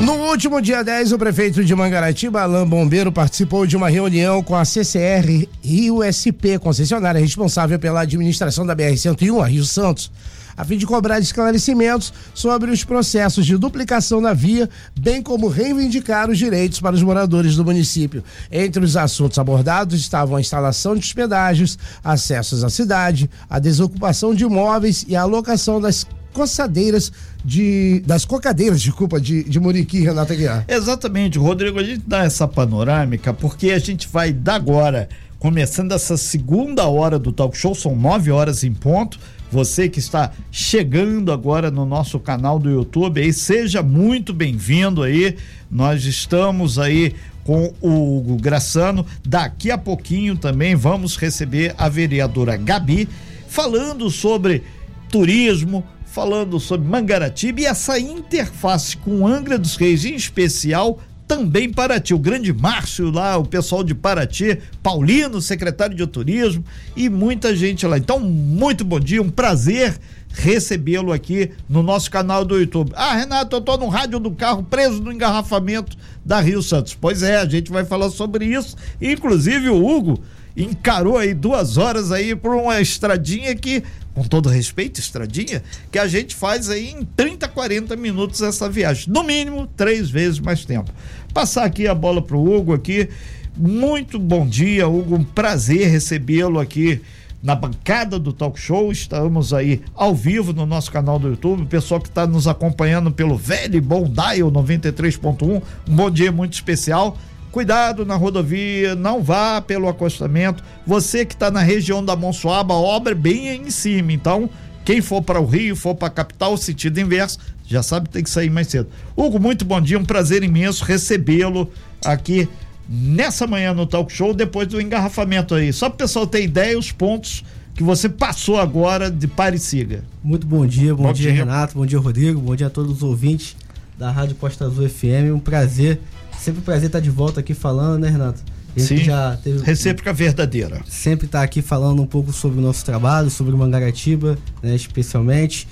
No último dia 10, o prefeito de Mangaratiba, Alain Bombeiro, participou de uma reunião com a CCR Rio SP, concessionária responsável pela administração da BR-101, a Rio Santos, a fim de cobrar esclarecimentos sobre os processos de duplicação na via, bem como reivindicar os direitos para os moradores do município. Entre os assuntos abordados estavam a instalação de hospedagens, acessos à cidade, a desocupação de imóveis e a alocação das coçadeiras de das cocadeiras, desculpa, de, de Muriqui, Renata Guiar. Exatamente, Rodrigo, a gente dá essa panorâmica porque a gente vai dar agora, começando essa segunda hora do talk show, são nove horas em ponto. Você que está chegando agora no nosso canal do YouTube, aí seja muito bem-vindo aí. Nós estamos aí com o Hugo Graçano. Daqui a pouquinho também vamos receber a vereadora Gabi falando sobre turismo, falando sobre Mangaratiba e essa interface com Angra dos Reis, em especial também Paraty, o grande Márcio lá, o pessoal de Paraty, Paulino, secretário de turismo e muita gente lá. Então, muito bom dia, um prazer recebê-lo aqui no nosso canal do YouTube. Ah, Renato, eu tô no rádio do carro preso no engarrafamento da Rio Santos. Pois é, a gente vai falar sobre isso. Inclusive o Hugo encarou aí duas horas aí por uma estradinha que com todo respeito, estradinha, que a gente faz aí em 30, 40 minutos essa viagem. No mínimo, três vezes mais tempo. Passar aqui a bola pro Hugo aqui. Muito bom dia, Hugo. Um prazer recebê-lo aqui na bancada do Talk Show. Estamos aí ao vivo no nosso canal do YouTube. O pessoal que está nos acompanhando pelo velho e bom Dial 93.1. Um bom dia muito especial. Cuidado na rodovia, não vá pelo acostamento. Você que está na região da Monsuaba, obra bem em cima. Então, quem for para o Rio, for para a capital, sentido inverso, já sabe que tem que sair mais cedo. Hugo, muito bom dia, um prazer imenso recebê-lo aqui nessa manhã no Talk Show, depois do engarrafamento aí. Só para o pessoal ter ideia, os pontos que você passou agora de Pareciga. Muito bom dia, bom, bom dia, dia, Renato, bom dia, Rodrigo, bom dia a todos os ouvintes da Rádio Costa Azul FM. Um prazer Sempre um prazer estar de volta aqui falando, né, Renato? Sim, já teve, recíproca verdadeira. Sempre estar aqui falando um pouco sobre o nosso trabalho, sobre o Mangaratiba, né, especialmente.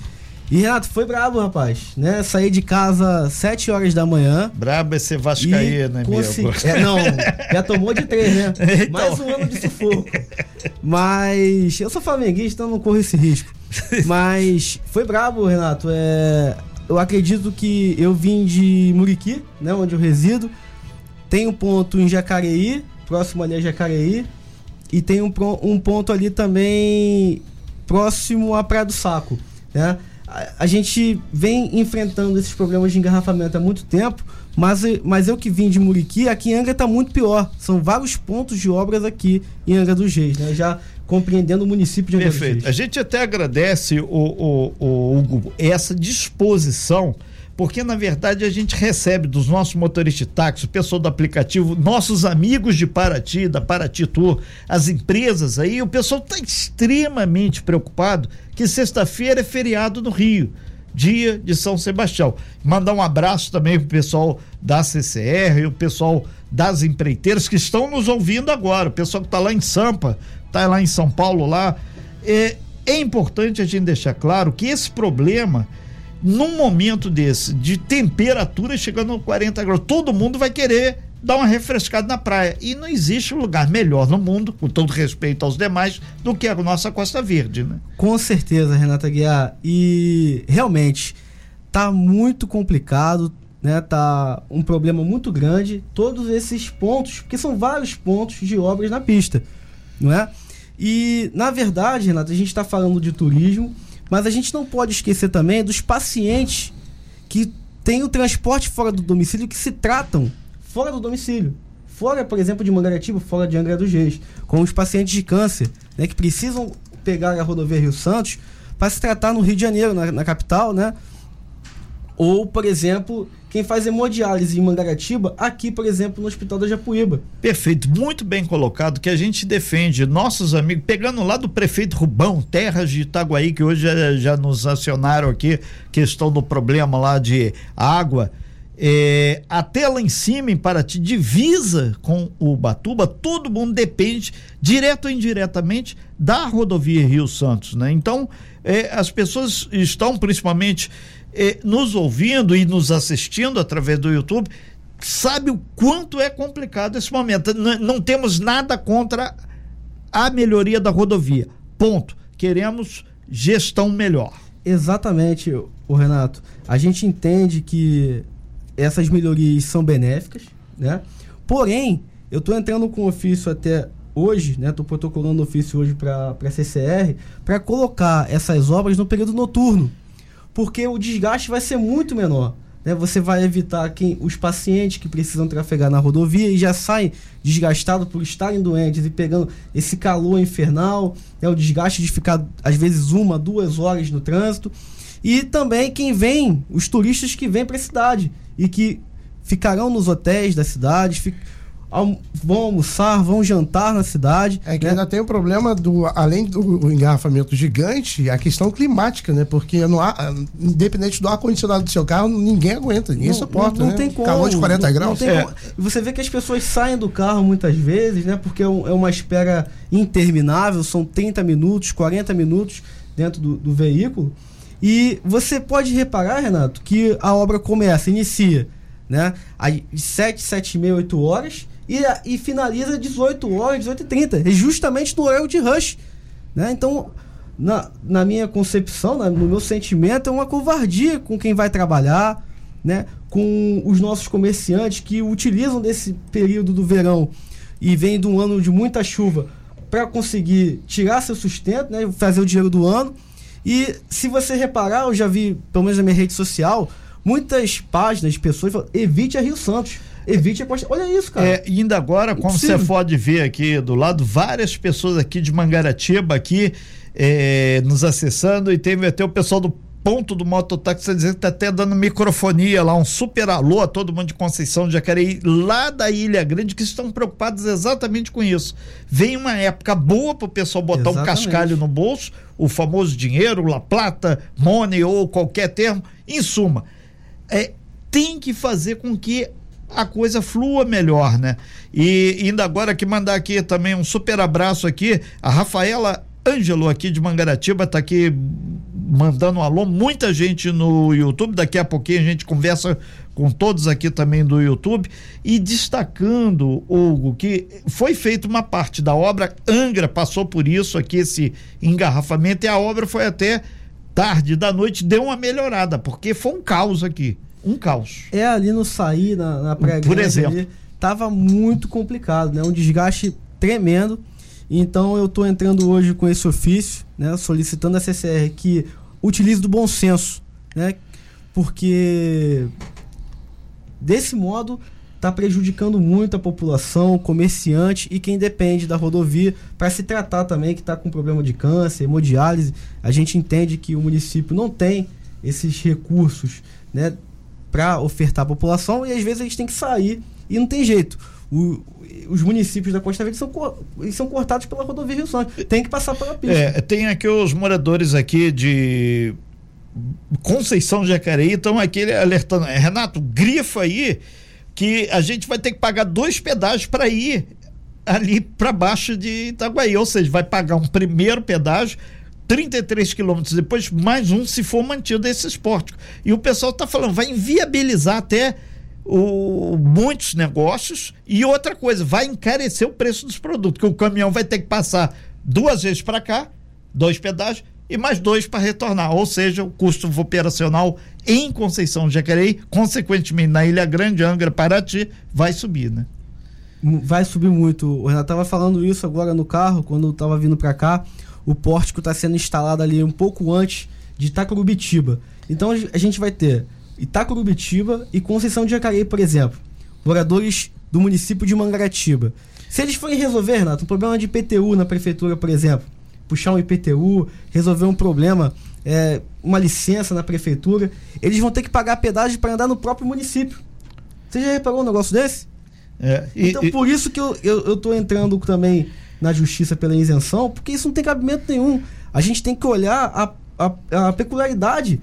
E Renato, foi brabo, rapaz, né? Saí de casa sete horas da manhã. Brabo é ser vascaíno, né, consegui... é, Não, já tomou de três, né? Então... Mais um ano de sufoco. Mas eu sou flamenguista, então não corro esse risco. Mas foi brabo, Renato. É eu acredito que eu vim de Muriqui, né, onde eu resido. Tem um ponto em Jacareí, próximo ali a Jacareí. E tem um, um ponto ali também próximo à Praia do Saco, né? A, a gente vem enfrentando esses problemas de engarrafamento há muito tempo, mas, mas eu que vim de Muriqui, aqui em Angra está muito pior. São vários pontos de obras aqui em Angra dos Reis, né? Já compreendendo o município de Angra Perfeito. A gente até agradece o, o, o, Hugo, essa disposição porque na verdade a gente recebe dos nossos motoristas de táxi, o pessoal do aplicativo, nossos amigos de Paraty, da Paraty Tour, as empresas aí, o pessoal está extremamente preocupado que sexta-feira é feriado no Rio, dia de São Sebastião. Mandar um abraço também pro pessoal da CCR e o pessoal das empreiteiras que estão nos ouvindo agora, o pessoal que está lá em Sampa, tá lá em São Paulo lá. É, é importante a gente deixar claro que esse problema, num momento desse, de temperatura chegando a 40 graus, todo mundo vai querer dar uma refrescada na praia. E não existe lugar melhor no mundo, com todo respeito aos demais, do que a nossa Costa Verde, né? Com certeza, Renata Guiar. E realmente tá muito complicado, né? Tá um problema muito grande todos esses pontos, porque são vários pontos de obras na pista não é? E, na verdade, Renato, a gente está falando de turismo, mas a gente não pode esquecer também dos pacientes que têm o transporte fora do domicílio que se tratam fora do domicílio. Fora, por exemplo, de Mangaratiba, fora de Angra dos Reis, com os pacientes de câncer, né, que precisam pegar a rodovia Rio Santos para se tratar no Rio de Janeiro, na, na capital, né? Ou, por exemplo, quem faz hemodiálise em Mangaratiba, aqui, por exemplo, no Hospital da Japuíba. Perfeito, muito bem colocado, que a gente defende nossos amigos, pegando lá do prefeito Rubão, terras de Itaguaí, que hoje já, nos acionaram aqui, questão do problema lá de água. é, até lá em cima, em Paraty, divisa com o Batuba, todo mundo depende, direto ou indiretamente, da rodovia Rio Santos, né? Então, é, as pessoas estão principalmente é, nos ouvindo e nos assistindo através do YouTube, sabe o quanto é complicado esse momento. N não temos nada contra a melhoria da rodovia. Ponto. Queremos gestão melhor. Exatamente, o Renato. A gente entende que essas melhorias são benéficas, né? Porém, eu estou entrando com ofício até hoje, né? Estou protocolando ofício hoje para a CCR para colocar essas obras no período noturno, porque o desgaste vai ser muito menor. Né? Você vai evitar quem, os pacientes que precisam trafegar na rodovia e já saem desgastados por estarem doentes e pegando esse calor infernal, né? o desgaste de ficar às vezes uma, duas horas no trânsito. E também quem vem, os turistas que vêm para a cidade e que ficarão nos hotéis da cidade, vão almoçar, vão jantar na cidade. É que né? ainda tem o problema do, além do engarrafamento gigante, a questão climática, né? Porque no ar, independente do ar-condicionado do seu carro, ninguém aguenta, ninguém não, suporta. Não, não né? tem como. Calor de 40 não, graus. Não é. Você vê que as pessoas saem do carro muitas vezes, né? Porque é, é uma espera interminável, são 30 minutos, 40 minutos dentro do, do veículo. E você pode reparar, Renato, que a obra começa, inicia, né? Às 7, 7 e meia, 8 horas e, e finaliza 18 horas, 18 e 30. É justamente no horário de rush. Né? Então, na, na minha concepção, na, no meu sentimento, é uma covardia com quem vai trabalhar, né? com os nossos comerciantes que utilizam desse período do verão e vem de um ano de muita chuva para conseguir tirar seu sustento, né? fazer o dinheiro do ano. E se você reparar, eu já vi, pelo menos na minha rede social, muitas páginas de pessoas falam, evite a Rio Santos. Evite a costa. Olha isso, cara. É, ainda agora, como você pode ver aqui do lado, várias pessoas aqui de Mangaratiba aqui é, nos acessando e teve até o pessoal do ponto do mototáxi tá dizendo que tá até dando microfonia lá, um super alô a todo mundo de Conceição de Jacareí, lá da Ilha Grande, que estão preocupados exatamente com isso. Vem uma época boa para o pessoal botar exatamente. um cascalho no bolso, o famoso dinheiro, La Plata, Money ou qualquer termo, em suma. É, tem que fazer com que a coisa flua melhor, né? E ainda agora que mandar aqui também um super abraço aqui, a Rafaela Ângelo aqui de Mangaratiba tá aqui mandando um alô, muita gente no YouTube, daqui a pouquinho a gente conversa com todos aqui também do YouTube e destacando, Hugo, que foi feita uma parte da obra, Angra passou por isso aqui, esse engarrafamento, e a obra foi até tarde da noite, deu uma melhorada, porque foi um caos aqui um caos. É ali no sair, na, na praia Por exemplo. Ali, tava muito complicado, né? Um desgaste tremendo. Então eu estou entrando hoje com esse ofício, né? Solicitando a CCR que utilize do bom senso, né? Porque desse modo está prejudicando muito a população, o comerciante e quem depende da rodovia para se tratar também que está com problema de câncer, hemodiálise. A gente entende que o município não tem esses recursos, né? Para ofertar à população e às vezes gente tem que sair e não tem jeito. O, os municípios da Costa Verde são, são cortados pela rodovia Rio Santos. Tem que passar pela pista. É, tem aqui os moradores aqui de Conceição Jacareí estão aqui alertando. É, Renato, grifa aí que a gente vai ter que pagar dois pedágios para ir ali para baixo de Itaguaí. Ou seja, vai pagar um primeiro pedágio 33 quilômetros depois, mais um se for mantido esse esporte. E o pessoal está falando, vai inviabilizar até o, muitos negócios e outra coisa, vai encarecer o preço dos produtos, que o caminhão vai ter que passar duas vezes para cá, dois pedágios, e mais dois para retornar. Ou seja, o custo operacional em Conceição Jacareí, consequentemente na Ilha Grande, Angra, Paraty, vai subir, né? Vai subir muito. O Renato estava falando isso agora no carro, quando estava vindo para cá o pórtico está sendo instalado ali um pouco antes de Itacurubitiba. Então a gente vai ter Itacurubitiba e Conceição de Jacareí, por exemplo, moradores do município de Mangaratiba. Se eles forem resolver, Renato, um problema de IPTU na prefeitura, por exemplo, puxar um IPTU, resolver um problema, é, uma licença na prefeitura, eles vão ter que pagar pedágio para andar no próprio município. Você já reparou um negócio desse? É, e, então, e... por isso que eu, eu, eu tô entrando também na justiça pela isenção, porque isso não tem cabimento nenhum. A gente tem que olhar a, a, a peculiaridade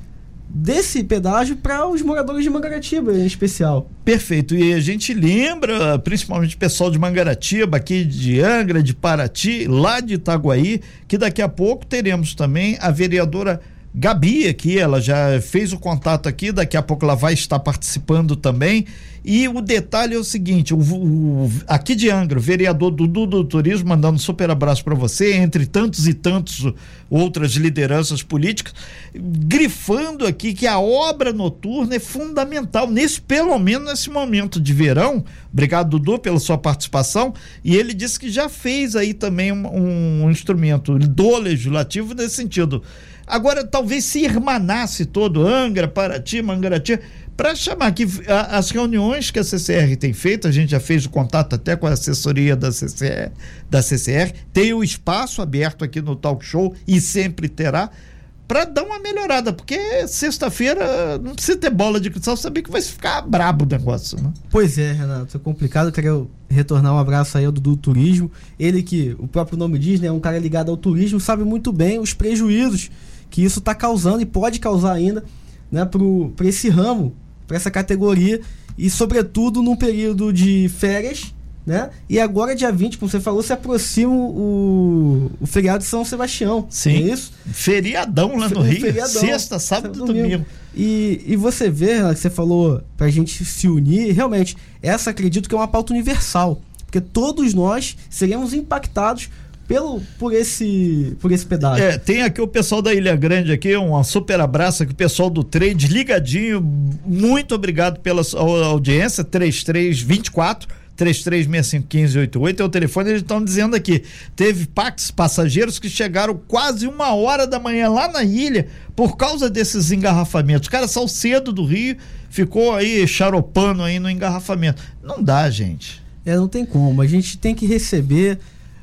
desse pedágio para os moradores de Mangaratiba em especial. Perfeito. E a gente lembra, principalmente o pessoal de Mangaratiba, aqui de Angra, de Paraty, lá de Itaguaí, que daqui a pouco teremos também a vereadora Gabi aqui, ela já fez o contato aqui, daqui a pouco ela vai estar participando também. E o detalhe é o seguinte: o, o aqui de Angra, o vereador Dudu do Turismo, mandando um super abraço para você, entre tantos e tantos outras lideranças políticas, grifando aqui que a obra noturna é fundamental, nesse, pelo menos nesse momento de verão. Obrigado, Dudu, pela sua participação. E ele disse que já fez aí também um, um instrumento do legislativo nesse sentido Agora, talvez se irmanasse todo Angra, Paraty, Mangarati, para chamar que as reuniões que a CCR tem feito, a gente já fez o contato até com a assessoria da CCR, da CCR tem o espaço aberto aqui no talk show e sempre terá para dar uma melhorada, porque sexta-feira não precisa ter bola de cristal, saber que vai ficar brabo o negócio, né? Pois é, Renato, é complicado, eu quero retornar um abraço aí ao do Turismo, ele que, o próprio nome diz, né, é um cara ligado ao turismo, sabe muito bem os prejuízos que isso está causando e pode causar ainda né, para esse ramo, para essa categoria, e sobretudo num período de férias. Né? E agora, dia 20, como você falou, se aproxima o, o feriado de São Sebastião. Sim. É isso? Feriadão lá no Rio. Feriadão, Sexta, sábado e domingo. E, e você vê, que você falou para a gente se unir, realmente, essa acredito que é uma pauta universal. Porque todos nós seremos impactados pelo por esse por esse pedágio. É, tem aqui o pessoal da Ilha Grande aqui, um super abraço aqui o pessoal do trade ligadinho. Muito obrigado pela audiência 3324 33651588 é o telefone, eles estão dizendo aqui. Teve Pax passageiros que chegaram quase uma hora da manhã lá na ilha por causa desses engarrafamentos. Os caras saiu cedo do Rio, ficou aí charopando aí no engarrafamento. Não dá, gente. É, não tem como. A gente tem que receber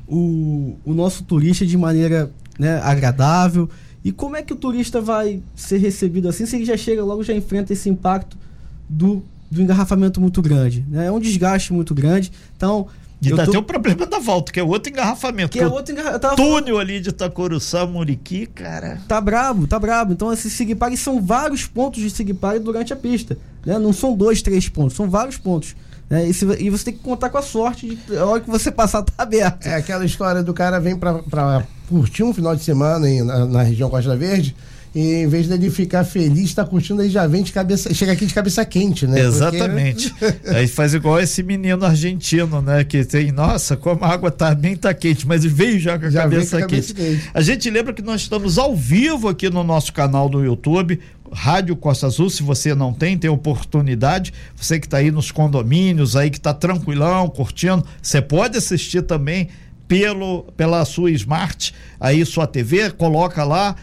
o, o nosso turista de maneira né, agradável. E como é que o turista vai ser recebido assim se ele já chega logo já enfrenta esse impacto do, do engarrafamento muito grande? Né? É um desgaste muito grande. Então. E ainda tô... tem o problema da volta, que é outro engarrafamento. Que, que é outro engarrafamento. Túnel ali de Itacoruçá, Muriqui, cara. Tá brabo, tá brabo. Então, esses Sigpag são vários pontos de Sigpag durante a pista. Né? Não são dois, três pontos, são vários pontos. É, e, se, e, você tem que contar com a sorte de a hora que você passar tá aberto. É aquela história do cara vem para curtir um final de semana em, na, na, região Costa Verde. E em vez dele ficar feliz, tá curtindo, ele já vem de cabeça, chega aqui de cabeça quente, né? Exatamente. Porque... Aí faz igual esse menino argentino, né? Que tem, nossa, como a água tá, nem tá quente, mas veio já com a, já cabeça, com a cabeça quente. quente. A gente lembra que nós estamos ao vivo aqui no nosso canal do YouTube. Rádio Costa Azul, se você não tem, tem oportunidade. Você que está aí nos condomínios, aí que está tranquilão, curtindo, você pode assistir também pelo pela sua smart, aí sua TV, coloca lá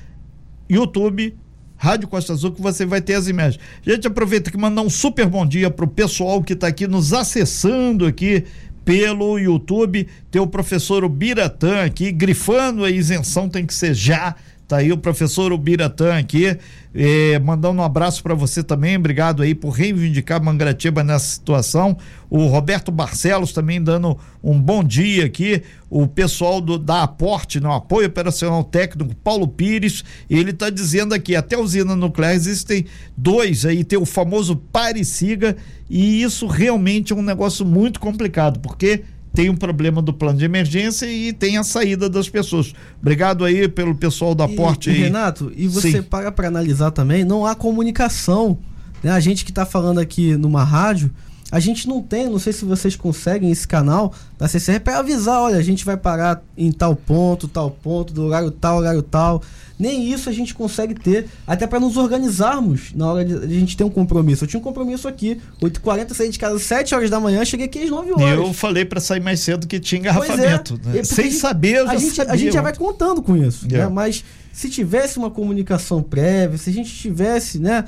YouTube Rádio Costa Azul que você vai ter as imagens. Gente, aproveita que mandar um super bom dia pro pessoal que está aqui nos acessando aqui pelo YouTube. Tem o professor Biratã aqui, grifando a isenção tem que ser já Tá aí o professor Ubiratã aqui, eh, mandando um abraço para você também. Obrigado aí por reivindicar Mangaratiba nessa situação. O Roberto Barcelos também dando um bom dia aqui. O pessoal do, da Aporte, no Apoio Operacional Técnico, Paulo Pires, ele está dizendo aqui, até usina nuclear existem dois aí, tem o famoso pare siga, e isso realmente é um negócio muito complicado, porque tem um problema do plano de emergência e tem a saída das pessoas. Obrigado aí pelo pessoal da Porte aí. Renato, e você Sim. para para analisar também, não há comunicação. Né? A gente que está falando aqui numa rádio, a gente não tem, não sei se vocês conseguem esse canal da CCR para avisar, olha, a gente vai parar em tal ponto, tal ponto, do horário tal, horário tal. Nem isso a gente consegue ter, até para nos organizarmos na hora de a gente ter um compromisso. Eu tinha um compromisso aqui, 8h40, saí de casa às 7 horas da manhã, cheguei aqui às 9 horas. Eu falei para sair mais cedo que tinha engarrafamento. É, né? Sem saber, eu já a gente, sabia. A gente já vai contando com isso, né? Mas se tivesse uma comunicação prévia, se a gente tivesse, né,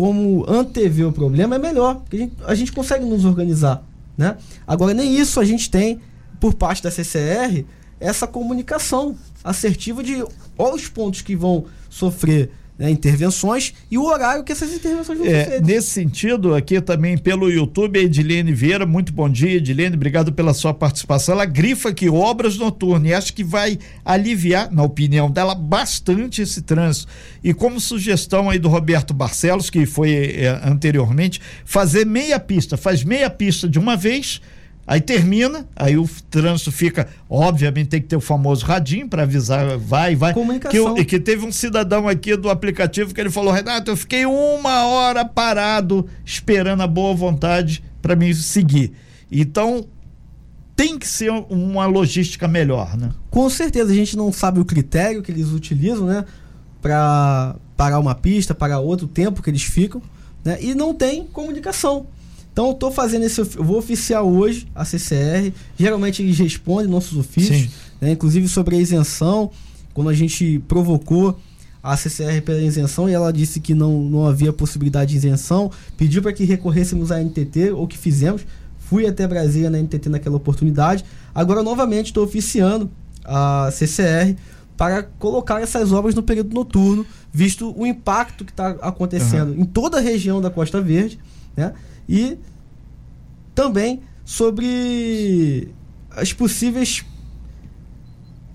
como antever o problema, é melhor, porque a gente, a gente consegue nos organizar, né? Agora, nem isso a gente tem por parte da CCR, essa comunicação assertiva de olha os pontos que vão sofrer né, intervenções e o horário que essas intervenções vão É, ser nesse sentido, aqui também pelo YouTube, Edilene Vieira, muito bom dia, Edilene, obrigado pela sua participação. Ela grifa aqui obras noturnas e acho que vai aliviar, na opinião dela, bastante esse trânsito. E como sugestão aí do Roberto Barcelos, que foi é, anteriormente, fazer meia pista, faz meia pista de uma vez. Aí termina, aí o trânsito fica. Obviamente tem que ter o famoso radinho para avisar, vai, vai. Comunicação. Que, que teve um cidadão aqui do aplicativo que ele falou: Renato, eu fiquei uma hora parado esperando a boa vontade para me seguir. Então tem que ser uma logística melhor, né? Com certeza, a gente não sabe o critério que eles utilizam, né? Para parar uma pista, parar outro tempo que eles ficam, né? E não tem comunicação. Então eu tô fazendo esse, eu vou oficiar hoje a CCR. Geralmente eles respondem nossos ofícios, né? Inclusive sobre a isenção, quando a gente provocou a CCR pela isenção e ela disse que não, não havia possibilidade de isenção, pediu para que recorrêssemos à NTT, ou que fizemos. Fui até Brasília na NTT naquela oportunidade. Agora novamente estou oficiando a CCR para colocar essas obras no período noturno, visto o impacto que está acontecendo em toda a região da Costa Verde, né? E também sobre as possíveis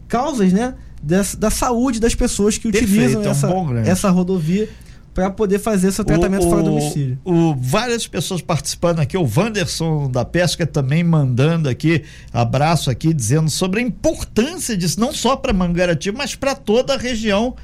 causas, né? Dessa, da saúde das pessoas que Perfeito, utilizam é um essa, essa rodovia para poder fazer seu tratamento O- fora o- do domicílio. o- várias pessoas participando aqui, o Wanderson da Pesca também mandando aqui, abraço aqui, dizendo sobre a importância disso, não só para Mangaratiba, mas para toda a região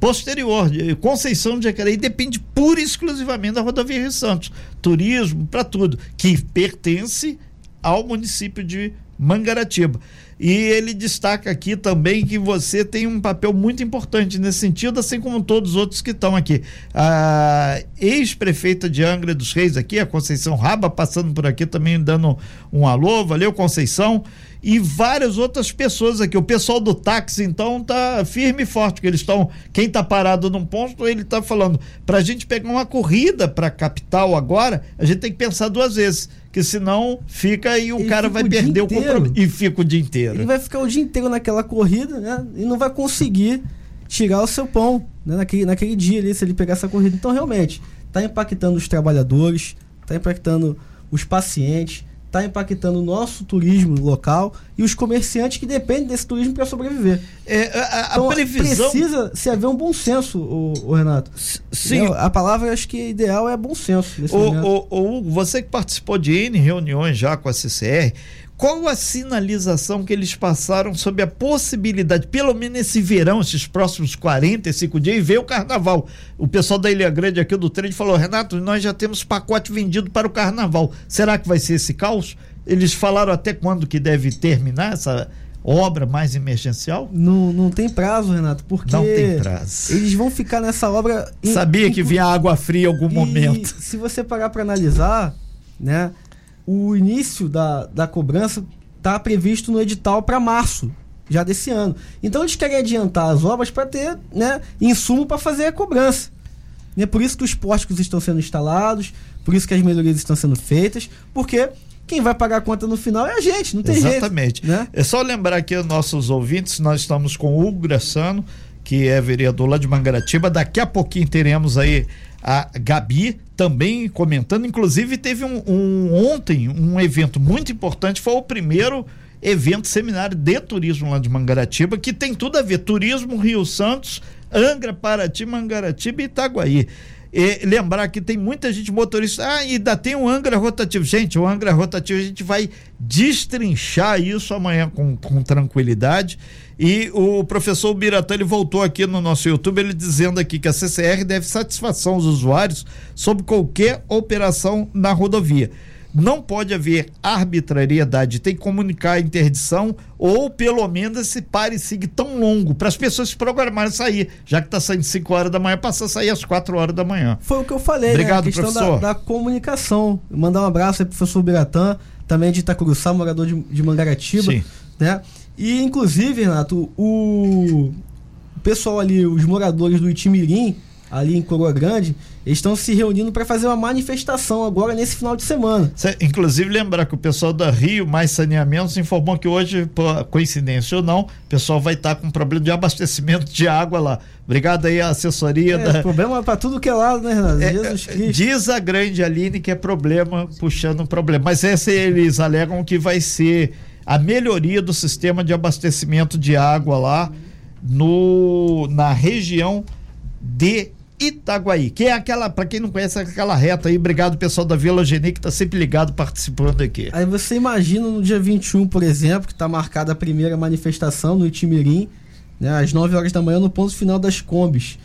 posterior. Conceição de Jacareí depende pura e exclusivamente da rodovia Rio Santos. Turismo, para tudo, que pertence ao município de Mangaratiba. E ele destaca aqui também que você tem um papel muito importante nesse sentido, assim como todos os outros que estão aqui. A ex-prefeita de Angra dos Reis aqui, a Conceição Raba, passando por aqui também dando um alô, valeu Conceição. E várias outras pessoas aqui. O pessoal do táxi, então, tá firme e forte, que eles estão. Quem tá parado num ponto, ele tá falando. Pra gente pegar uma corrida pra capital agora, a gente tem que pensar duas vezes. Que senão fica e o Ele cara vai o perder o compromisso. E fica o dia inteiro. Ele vai ficar o dia inteiro naquela corrida, né? E não vai conseguir tirar o seu pão né? naquele, naquele dia ali, se ele pegar essa corrida. Então, realmente, está impactando os trabalhadores, está impactando os pacientes, está impactando o nosso turismo local e os comerciantes que dependem desse turismo para sobreviver. É, a, a- Então, previsão. precisa se haver um bom senso, o, Renato. Sim, Né? A palavra acho que ideal é bom senso nesse O, o, o Hugo, você que participou de N reuniões já com a CCR, qual a sinalização que eles passaram sobre a possibilidade, pelo menos esse verão, esses próximos 45 dias, e ver o carnaval? O pessoal da Ilha Grande aqui do trem falou: Renato, nós já temos pacote vendido para o carnaval. Será que vai ser esse caos? Eles falaram até quando que deve terminar essa obra mais emergencial? Não, não tem prazo, Renato, porque Não tem prazo. eles vão ficar nessa obra. em- Sabia que em- vinha água fria em algum momento. se você parar para analisar, né, o início da, da cobrança está previsto no edital para março já desse ano. Então eles querem adiantar as obras para ter né, insumo para fazer a cobrança. É por isso que os pórticos estão sendo instalados, por isso que as melhorias estão sendo feitas, porque quem vai pagar a conta no final é a gente, não tem Exatamente. jeito. Né? É só lembrar aqui aos nossos ouvintes, nós estamos com o Hugo Graçano, que é vereador lá de Mangaratiba. Daqui a pouquinho teremos aí a Gabi também comentando. Inclusive, teve um, um- ontem um evento muito importante, foi o primeiro evento seminário de turismo lá de Mangaratiba, que tem tudo a ver. Turismo Rio Santos, Angra, Paraty, Mangaratiba e Itaguaí. E lembrar que tem muita gente motorista. Ah, ainda tem um Angra rotativo. Gente, o Angra rotativo a gente vai destrinchar isso amanhã com, com tranquilidade. E o professor Biratã ele voltou aqui no nosso YouTube, ele dizendo aqui que a CCR deve satisfação aos usuários sobre qualquer operação na rodovia. Não pode haver arbitrariedade, tem que comunicar a interdição ou pelo menos esse pare siga tão longo para as pessoas se programarem sair, já que está saindo 5 horas da manhã, passa a sair às 4 horas da manhã. Foi o que eu falei, Obrigado, né? A questão da, professor. da comunicação. Mandar um abraço aí pro professor Biratã, também de Itacuruçá, morador de, de Mangaratiba. Sim. Né? E, inclusive, Renato, o, pessoal ali, os moradores do Itimirim, ali em Coroa Grande, estão se reunindo para fazer uma manifestação agora nesse final de semana. Cê, inclusive, lembrar que o pessoal da Rio Mais Saneamentos informou que hoje, por coincidência ou não, o pessoal vai estar tá com problema de abastecimento de água lá. Obrigado aí a assessoria. É, da... problema para tudo que é lado, né, Renato? É, Jesus Cristo. Diz a grande Aline que é problema puxando um problema. Mas esse eles alegam que vai ser a melhoria do sistema de abastecimento de água lá no, na região de Itaguaí, que é aquela, para quem não conhece, aquela reta aí. Obrigado, pessoal da Vila Geni, que está sempre ligado participando aqui. Aí você imagina no dia 21, por exemplo, que está marcada a primeira manifestação no Itimirim, né, às 9 horas da manhã, no ponto final das Combis.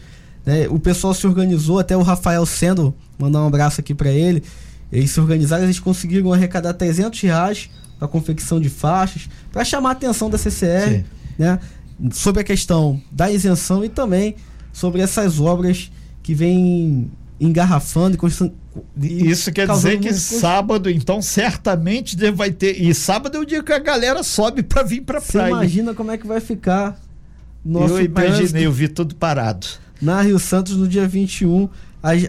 Né, o pessoal se organizou, até o Rafael Sendo, mandar um abraço aqui para ele. Eles se organizaram, eles conseguiram arrecadar 300 reais para confecção de faixas, para chamar a atenção da CCR, né, sobre a questão da isenção e também sobre essas obras que vem engarrafando e Isso quer dizer que sábado, então, certamente vai ter. E sábado é o dia que a galera sobe para vir Você praia. imagina como é que vai ficar nosso Eu imaginei, eu vi tudo parado. Na Rio Santos no dia 21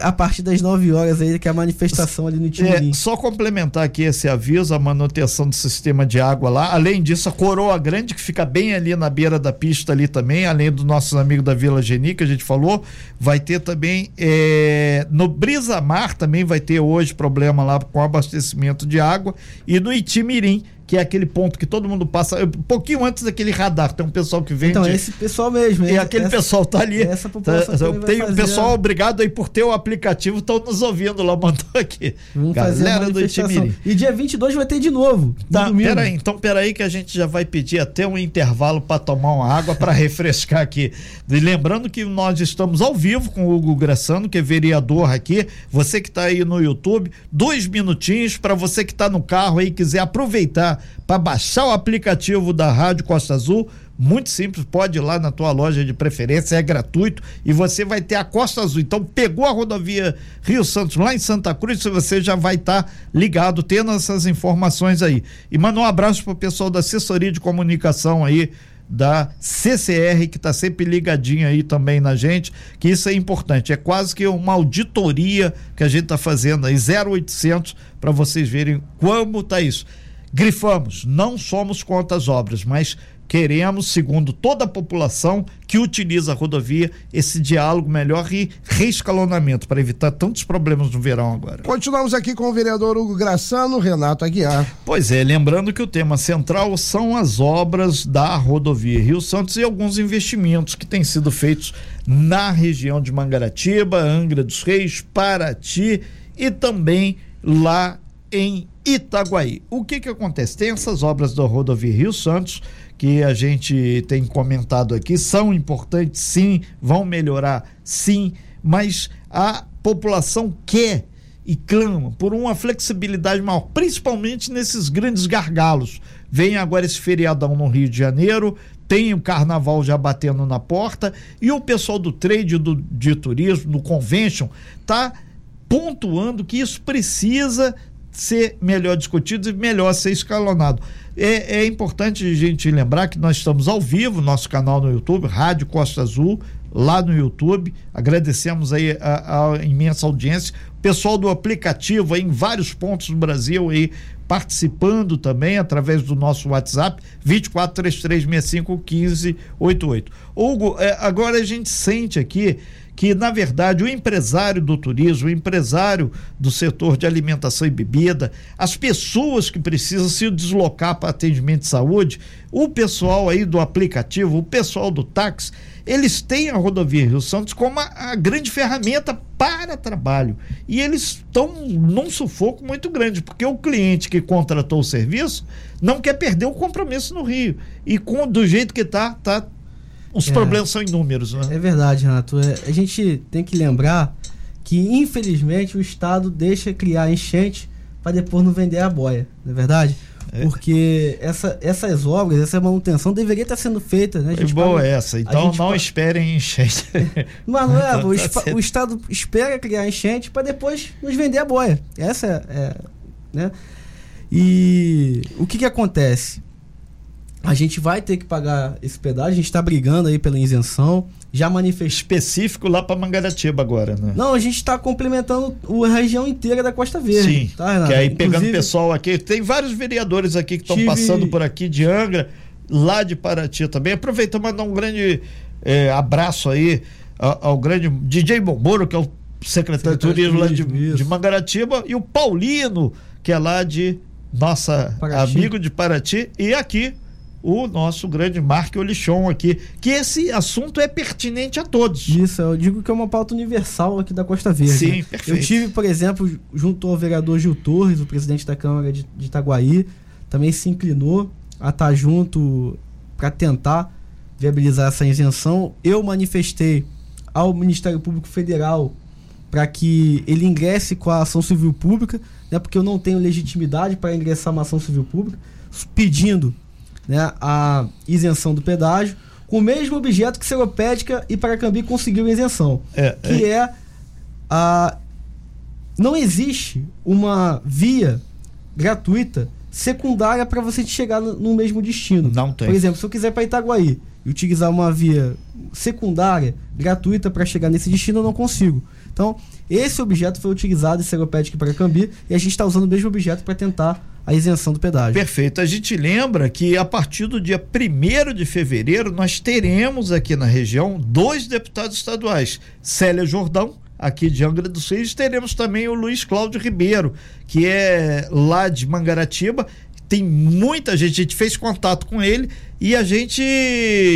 a, partir das 9 horas aí, que é a manifestação ali no Timirim. É, só complementar aqui esse aviso, a manutenção do sistema de água lá. Além disso, a Coroa Grande, que fica bem ali na beira da pista ali também, além dos nossos amigos da Vila Geni, que a gente falou, vai ter também é, no Brisa Mar também vai ter hoje problema lá com abastecimento de água e no Itimirim que é aquele ponto que todo mundo passa, um pouquinho antes daquele radar, tem um pessoal que vende. Então, esse pessoal mesmo. E aquele essa, pessoal tá ali. Essa população tá, tem um pessoal, obrigado aí por ter o aplicativo, estão nos ouvindo lá, mandou aqui. Vamos Galera do Itimiri. E dia 22 vai ter de novo. Tá, peraí, então peraí que a gente já vai pedir até um intervalo para tomar uma água para refrescar aqui. E lembrando que nós estamos ao vivo com o Hugo Graçano, que é vereador aqui. Você que está aí no YouTube, dois minutinhos para você que está no carro aí quiser aproveitar para baixar o aplicativo da Rádio Costa Azul. Muito simples, pode ir lá na tua loja de preferência, é gratuito e você vai ter a Costa Azul. Então, pegou a rodovia Rio Santos lá em Santa Cruz, você já vai estar tá ligado, tendo essas informações aí. E manda um abraço pro pessoal da assessoria de comunicação aí da CCR, que está sempre ligadinho aí também na gente, que isso é importante. É quase que uma auditoria que a gente está fazendo aí, 0800, para vocês verem como tá isso grifamos, não somos contra as obras, mas queremos, segundo toda a população que utiliza a rodovia, esse diálogo melhor e reescalonamento para evitar tantos problemas no verão agora. Continuamos aqui com o vereador Hugo Graçano, Renato Aguiar. Pois é, lembrando que o tema central são as obras da rodovia Rio Santos e alguns investimentos que têm sido feitos na região de Mangaratiba, Angra dos Reis, Paraty e também lá em Itaguaí. O que que acontece? Tem essas obras da rodovia Rio Santos que a gente tem comentado aqui, são importantes sim, vão melhorar sim, mas a população quer e clama por uma flexibilidade maior, principalmente nesses grandes gargalos. Vem agora esse feriadão no Rio de Janeiro, tem o carnaval já batendo na porta e o pessoal do trade do, de turismo, do convention, tá pontuando que isso precisa ser melhor discutido e melhor ser escalonado. É, é, importante a gente lembrar que nós estamos ao vivo, nosso canal no YouTube, Rádio Costa Azul, lá no YouTube. Agradecemos aí a, a imensa audiência. Pessoal do aplicativo aí em vários pontos do Brasil aí participando também através do nosso WhatsApp 2433651588. Hugo, é, agora a gente sente aqui que, na verdade, o empresário do turismo, o empresário do setor de alimentação e bebida, as pessoas que precisam se deslocar para atendimento de saúde, o pessoal aí do aplicativo, o pessoal do táxi, eles têm a rodovia Rio Santos como a, a grande ferramenta para trabalho. E eles estão num sufoco muito grande, porque o cliente que contratou o serviço não quer perder o compromisso no Rio. E com do jeito que está, tá os é, problemas são inúmeros, né? É verdade, Renato. É, a gente tem que lembrar que, infelizmente, o Estado deixa criar enchente para depois não vender a boia, não é verdade? É. Porque essa, essas obras, essa manutenção deveria estar sendo feita, né? A boa paga, essa. Então não paga... esperem enchente. Mas não é, o, tá o, Estado espera criar enchente para depois nos vender a boia. Essa é, é, né? E o que que acontece? A gente vai ter que pagar esse pedágio, a gente está brigando aí pela isenção. Já manifestou. Específico lá para Mangaratiba agora, né? Não, a gente está complementando a região inteira da Costa Verde. Sim. Tá, Renato? Que aí Inclusive, pegando pessoal aqui, tem vários vereadores aqui que estão tive... passando por aqui de Angra, lá de Paraty também. Aproveita mandar um grande é, abraço aí ao, ao, grande DJ Bomboro, que é o secretário, secretário de turismo lá de, de Mangaratiba, e o Paulino, que é lá de nossa Paraty. amigo de Paraty, e aqui o nosso grande Marco Olichon aqui, que esse assunto é pertinente a todos. Isso, eu digo que é uma pauta universal aqui da Costa Verde. Sim, né? perfeito. Eu tive, por exemplo, junto ao vereador Gil Torres, o presidente da Câmara de, de Itaguaí, também se inclinou a estar junto para tentar viabilizar essa isenção. Eu manifestei ao Ministério Público Federal para que ele ingresse com a ação civil pública, né, porque eu não tenho legitimidade para ingressar uma ação civil pública, pedindo né, a isenção do pedágio, com o mesmo objeto que Seropédica e Paracambi conseguiu isenção, é, que é. é a não existe uma via gratuita secundária para você chegar no, no, mesmo destino. Não tem. Por exemplo, se eu quiser para Itaguaí e utilizar uma via secundária gratuita para chegar nesse destino, eu não consigo. Então, esse objeto foi utilizado em Seropédica e Paracambi e a gente está usando o mesmo objeto para tentar a isenção do pedágio. Perfeito. A gente lembra que a partir do dia 1 de fevereiro nós teremos aqui na região dois deputados estaduais, Célia Jordão, aqui de Angra dos Reis, teremos também o Luiz Cláudio Ribeiro, que é lá de Mangaratiba, tem muita gente, a gente fez contato com ele e a gente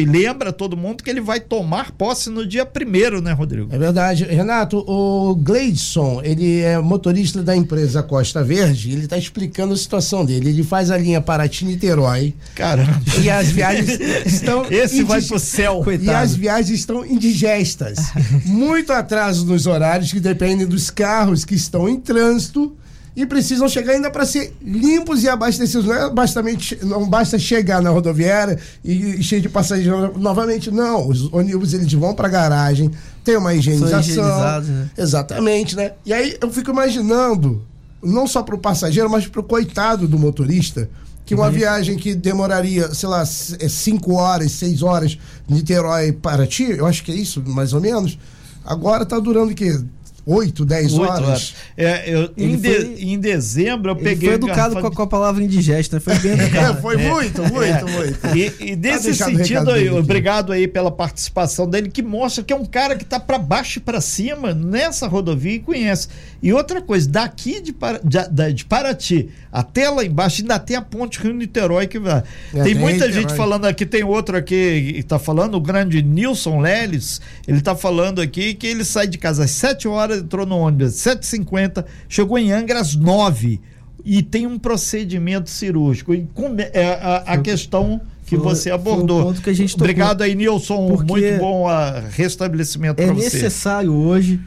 lembra todo mundo que ele vai tomar posse no dia primeiro, né, Rodrigo? É verdade. Renato, o Gleidson, ele é motorista da empresa Costa Verde, ele está explicando a situação dele. Ele faz a linha Paraty-Niterói. Caramba. E as viagens estão... Esse vai pro céu. Coitado. E as viagens estão indigestas. Muito atraso nos horários que dependem dos carros que estão em trânsito e precisam chegar ainda para ser limpos e abastecidos. Não, é bastamente, não basta chegar na rodoviária e, e cheio de passageiros novamente. Não, os ônibus eles vão para a garagem, tem uma higienização. Né? Exatamente, né? E aí eu fico imaginando, não só para o passageiro, mas para o coitado do motorista, que uma uhum. viagem que demoraria, sei lá, 5 horas, 6 horas de Niterói para ti, eu acho que é isso, mais ou menos. Agora está durando o quê? 8, 10 horas. horas. É, eu, em, de, foi, em, dezembro eu peguei. Foi educado com, a, com a palavra indigesta, foi bem educado. é, foi é, muito, muito, é. muito. E, e nesse tá sentido aí, obrigado aí pela participação dele, que mostra que é um cara que está para baixo e para cima nessa rodovia e conhece. E outra coisa, daqui de, de, de Paraty até lá embaixo ainda tem a ponte Rio-Niterói que vai. É, tem muita gente falando aqui, tem outro aqui que está falando, o grande Nilson Leles, ele está falando aqui que ele sai de casa às 7 horas entrou no ônibus 7h50, chegou em Angra às 9 e tem um procedimento cirúrgico. E é, a, a questão que você abordou. Que Obrigado aí, Nilson. Muito bom a restabelecimento é para você. É necessário hoje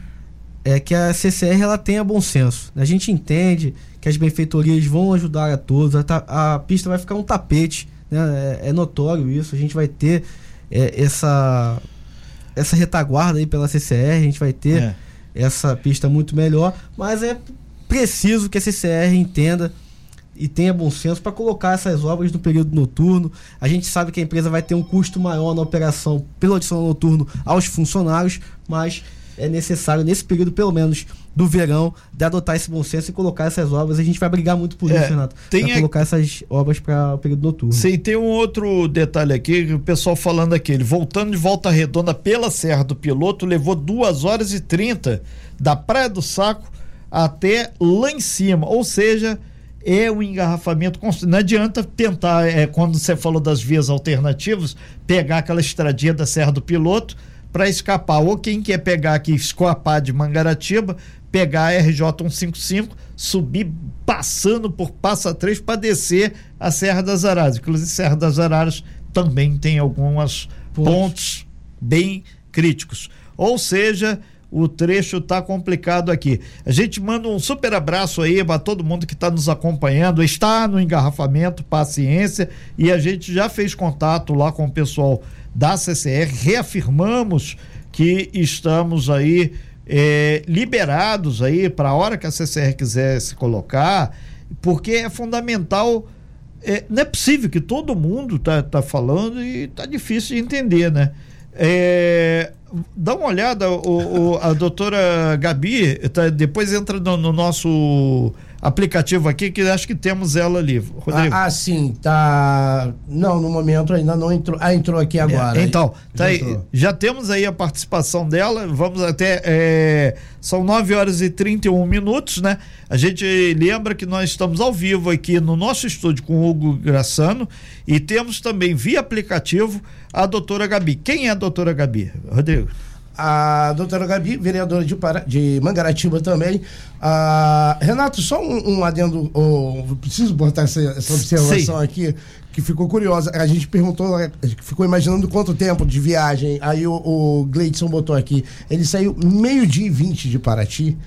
é que a CCR ela tenha bom senso. A gente entende que as benfeitorias vão ajudar a todos, a, a pista vai ficar um tapete, né? é, é, notório isso. A gente vai ter é, essa essa retaguarda aí pela CCR, a gente vai ter é essa pista muito melhor, mas é preciso que a CCR entenda e tenha bom senso para colocar essas obras no período noturno. A gente sabe que a empresa vai ter um custo maior na operação pelo adicional noturno aos funcionários, mas é necessário nesse período, pelo menos do verão, de adotar esse bom senso e colocar essas obras. A gente vai brigar muito por é, isso, Renato. Tem pra colocar essas obras para o período noturno. Sim, tem um outro detalhe aqui, o pessoal falando aqui, ele voltando de volta redonda pela Serra do Piloto, levou duas horas e 30 da Praia do Saco até lá em cima, ou seja, é um engarrafamento constante. Não adianta tentar, é, quando você falou das vias alternativas, pegar aquela estradinha da Serra do Piloto para escapar. Ou quem quer pegar aqui, escapar de Mangaratiba, pegar a RJ 155, subir passando por Passa 3 para descer a Serra das Araras. Inclusive, Serra das Araras também tem alguns pontos bem críticos. Ou seja, o trecho está complicado aqui. A gente manda um super abraço aí para todo mundo que está nos acompanhando. Está no engarrafamento, paciência, e a gente já fez contato lá com o pessoal da CCR, reafirmamos que estamos aí é, liberados aí para a hora que a CCR quiser se colocar, porque é fundamental é, não é possível que todo mundo tá, tá falando e tá difícil de entender, né? É, dá uma olhada, o, o, a doutora Gabi, tá, depois entra no, no, nosso aplicativo aqui, que acho que temos ela ali. Rodrigo. Ah, ah sim, tá. Não, no momento ainda não entrou. Ah, entrou aqui é, agora. É, então, tá já, aí, já temos aí a participação dela. Vamos até. É, são 9 horas e 31 minutos, né? A gente lembra que nós estamos ao vivo aqui no nosso estúdio com o Hugo Graçano e temos também via aplicativo a doutora Gabi. Quem é a doutora Gabi, Rodrigo? A doutora Gabi, vereadora de, Para, de Mangaratiba também. Ah, Renato, só um, um adendo, oh, preciso botar essa, essa observação Sim. aqui, que ficou curiosa. A gente perguntou, ficou imaginando quanto tempo de viagem. Aí o, o Gleidson botou aqui. Ele saiu meio-dia e vinte de Paraty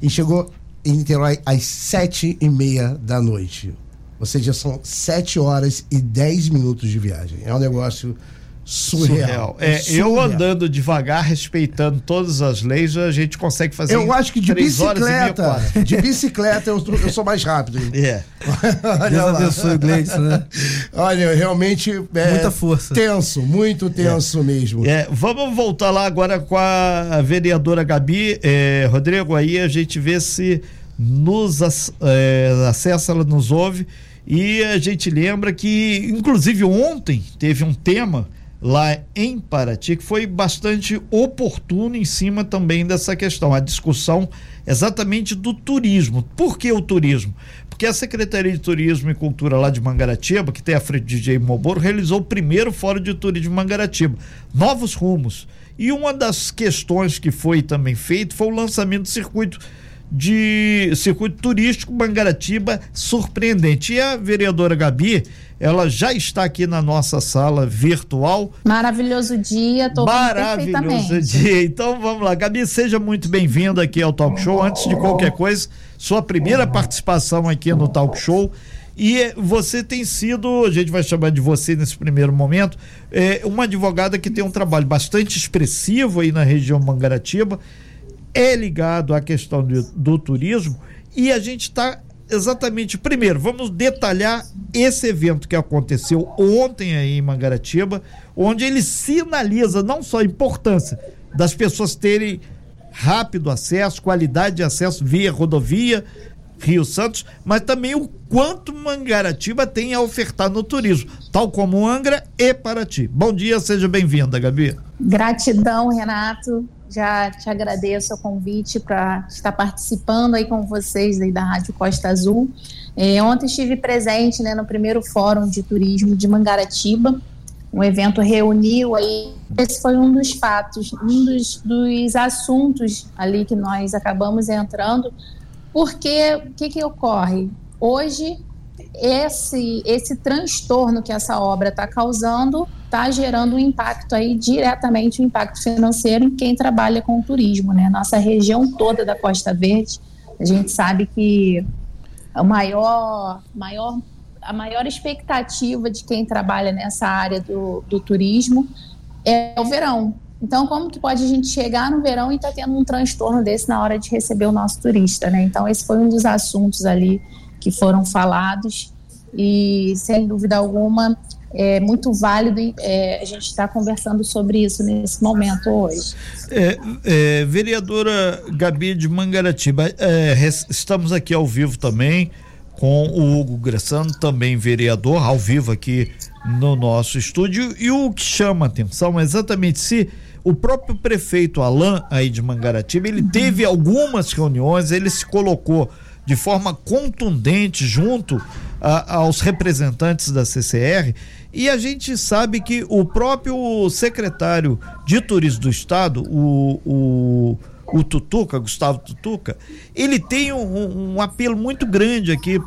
e chegou em Niterói às sete e meia da noite. Ou seja, são sete horas e dez minutos de viagem. É um negócio surreal. surreal. É, surreal. Eu andando devagar, respeitando todas as leis, a gente consegue fazer. Eu acho que de bicicleta, de bicicleta eu, eu, sou mais rápido. É. Deus abençoe o Gleison, né? Olha, realmente é, muita força. Tenso, muito tenso é. mesmo. É, vamos voltar lá agora com a vereadora Gabi, é, Rodrigo, aí a gente vê se nos é, acessa, ela nos ouve. E a gente lembra que, inclusive, ontem teve um tema lá em Paraty, que foi bastante oportuno em cima também dessa questão, a discussão exatamente do turismo. Por que o turismo? Porque a Secretaria de Turismo e Cultura lá de Mangaratiba, que tem a frente DJ Moboro, realizou o primeiro Fórum de Turismo de Mangaratiba. Novos rumos. E uma das questões que foi também feito foi o lançamento do circuito de circuito turístico Mangaratiba surpreendente. E a vereadora Gabi, ela já está aqui na nossa sala virtual. Maravilhoso dia, tô Maravilhoso dia. Então vamos lá, Gabi, seja muito bem-vinda aqui ao Talk Show. Antes de qualquer coisa, sua primeira participação aqui no Talk Show. E você tem sido, a gente vai chamar de você nesse primeiro momento, é, uma advogada que tem um trabalho bastante expressivo aí na região Mangaratiba é ligado à questão do, do turismo e a gente está exatamente. Primeiro, vamos detalhar esse evento que aconteceu ontem aí em Mangaratiba, onde ele sinaliza não só a importância das pessoas terem rápido acesso, qualidade de acesso via rodovia Rio Santos, mas também o quanto Mangaratiba tem a ofertar no turismo, tal como Angra e Paraty. Bom dia, seja bem-vinda, Gabi. Gratidão, Renato já te agradeço o convite para estar participando aí com vocês aí da Rádio Costa Azul. É, ontem estive presente né, no primeiro Fórum de Turismo de Mangaratiba. O evento reuniu aí. Esse foi um dos fatos, um dos, dos assuntos ali que nós acabamos entrando. Porque o que, que ocorre? Hoje esse, esse transtorno que essa obra está causando está gerando um impacto aí diretamente, um impacto financeiro em quem trabalha com turismo, né? Nossa região toda da Costa Verde, a gente sabe que a maior, maior, a maior expectativa de quem trabalha nessa área do, do turismo é o verão. Então, como que pode a gente chegar no verão e estar tá tendo um transtorno desse na hora de receber o nosso turista, né? Então, esse foi um dos assuntos ali que foram falados e, sem dúvida alguma, é muito válido é, a gente estar tá conversando sobre isso nesse momento hoje. É, é, vereadora Gabi de Mangaratiba, é, estamos aqui ao vivo também com o Hugo Gressano, também vereador, ao vivo aqui no nosso estúdio. E o que chama atenção é exatamente se o próprio prefeito Alain aí de Mangaratiba, ele teve algumas reuniões, ele se colocou de forma contundente junto a, aos representantes da CCR e a gente sabe que o próprio secretário de turismo do estado, o, o, o Tutuca, Gustavo Tutuca, ele tem um, um apelo muito grande aqui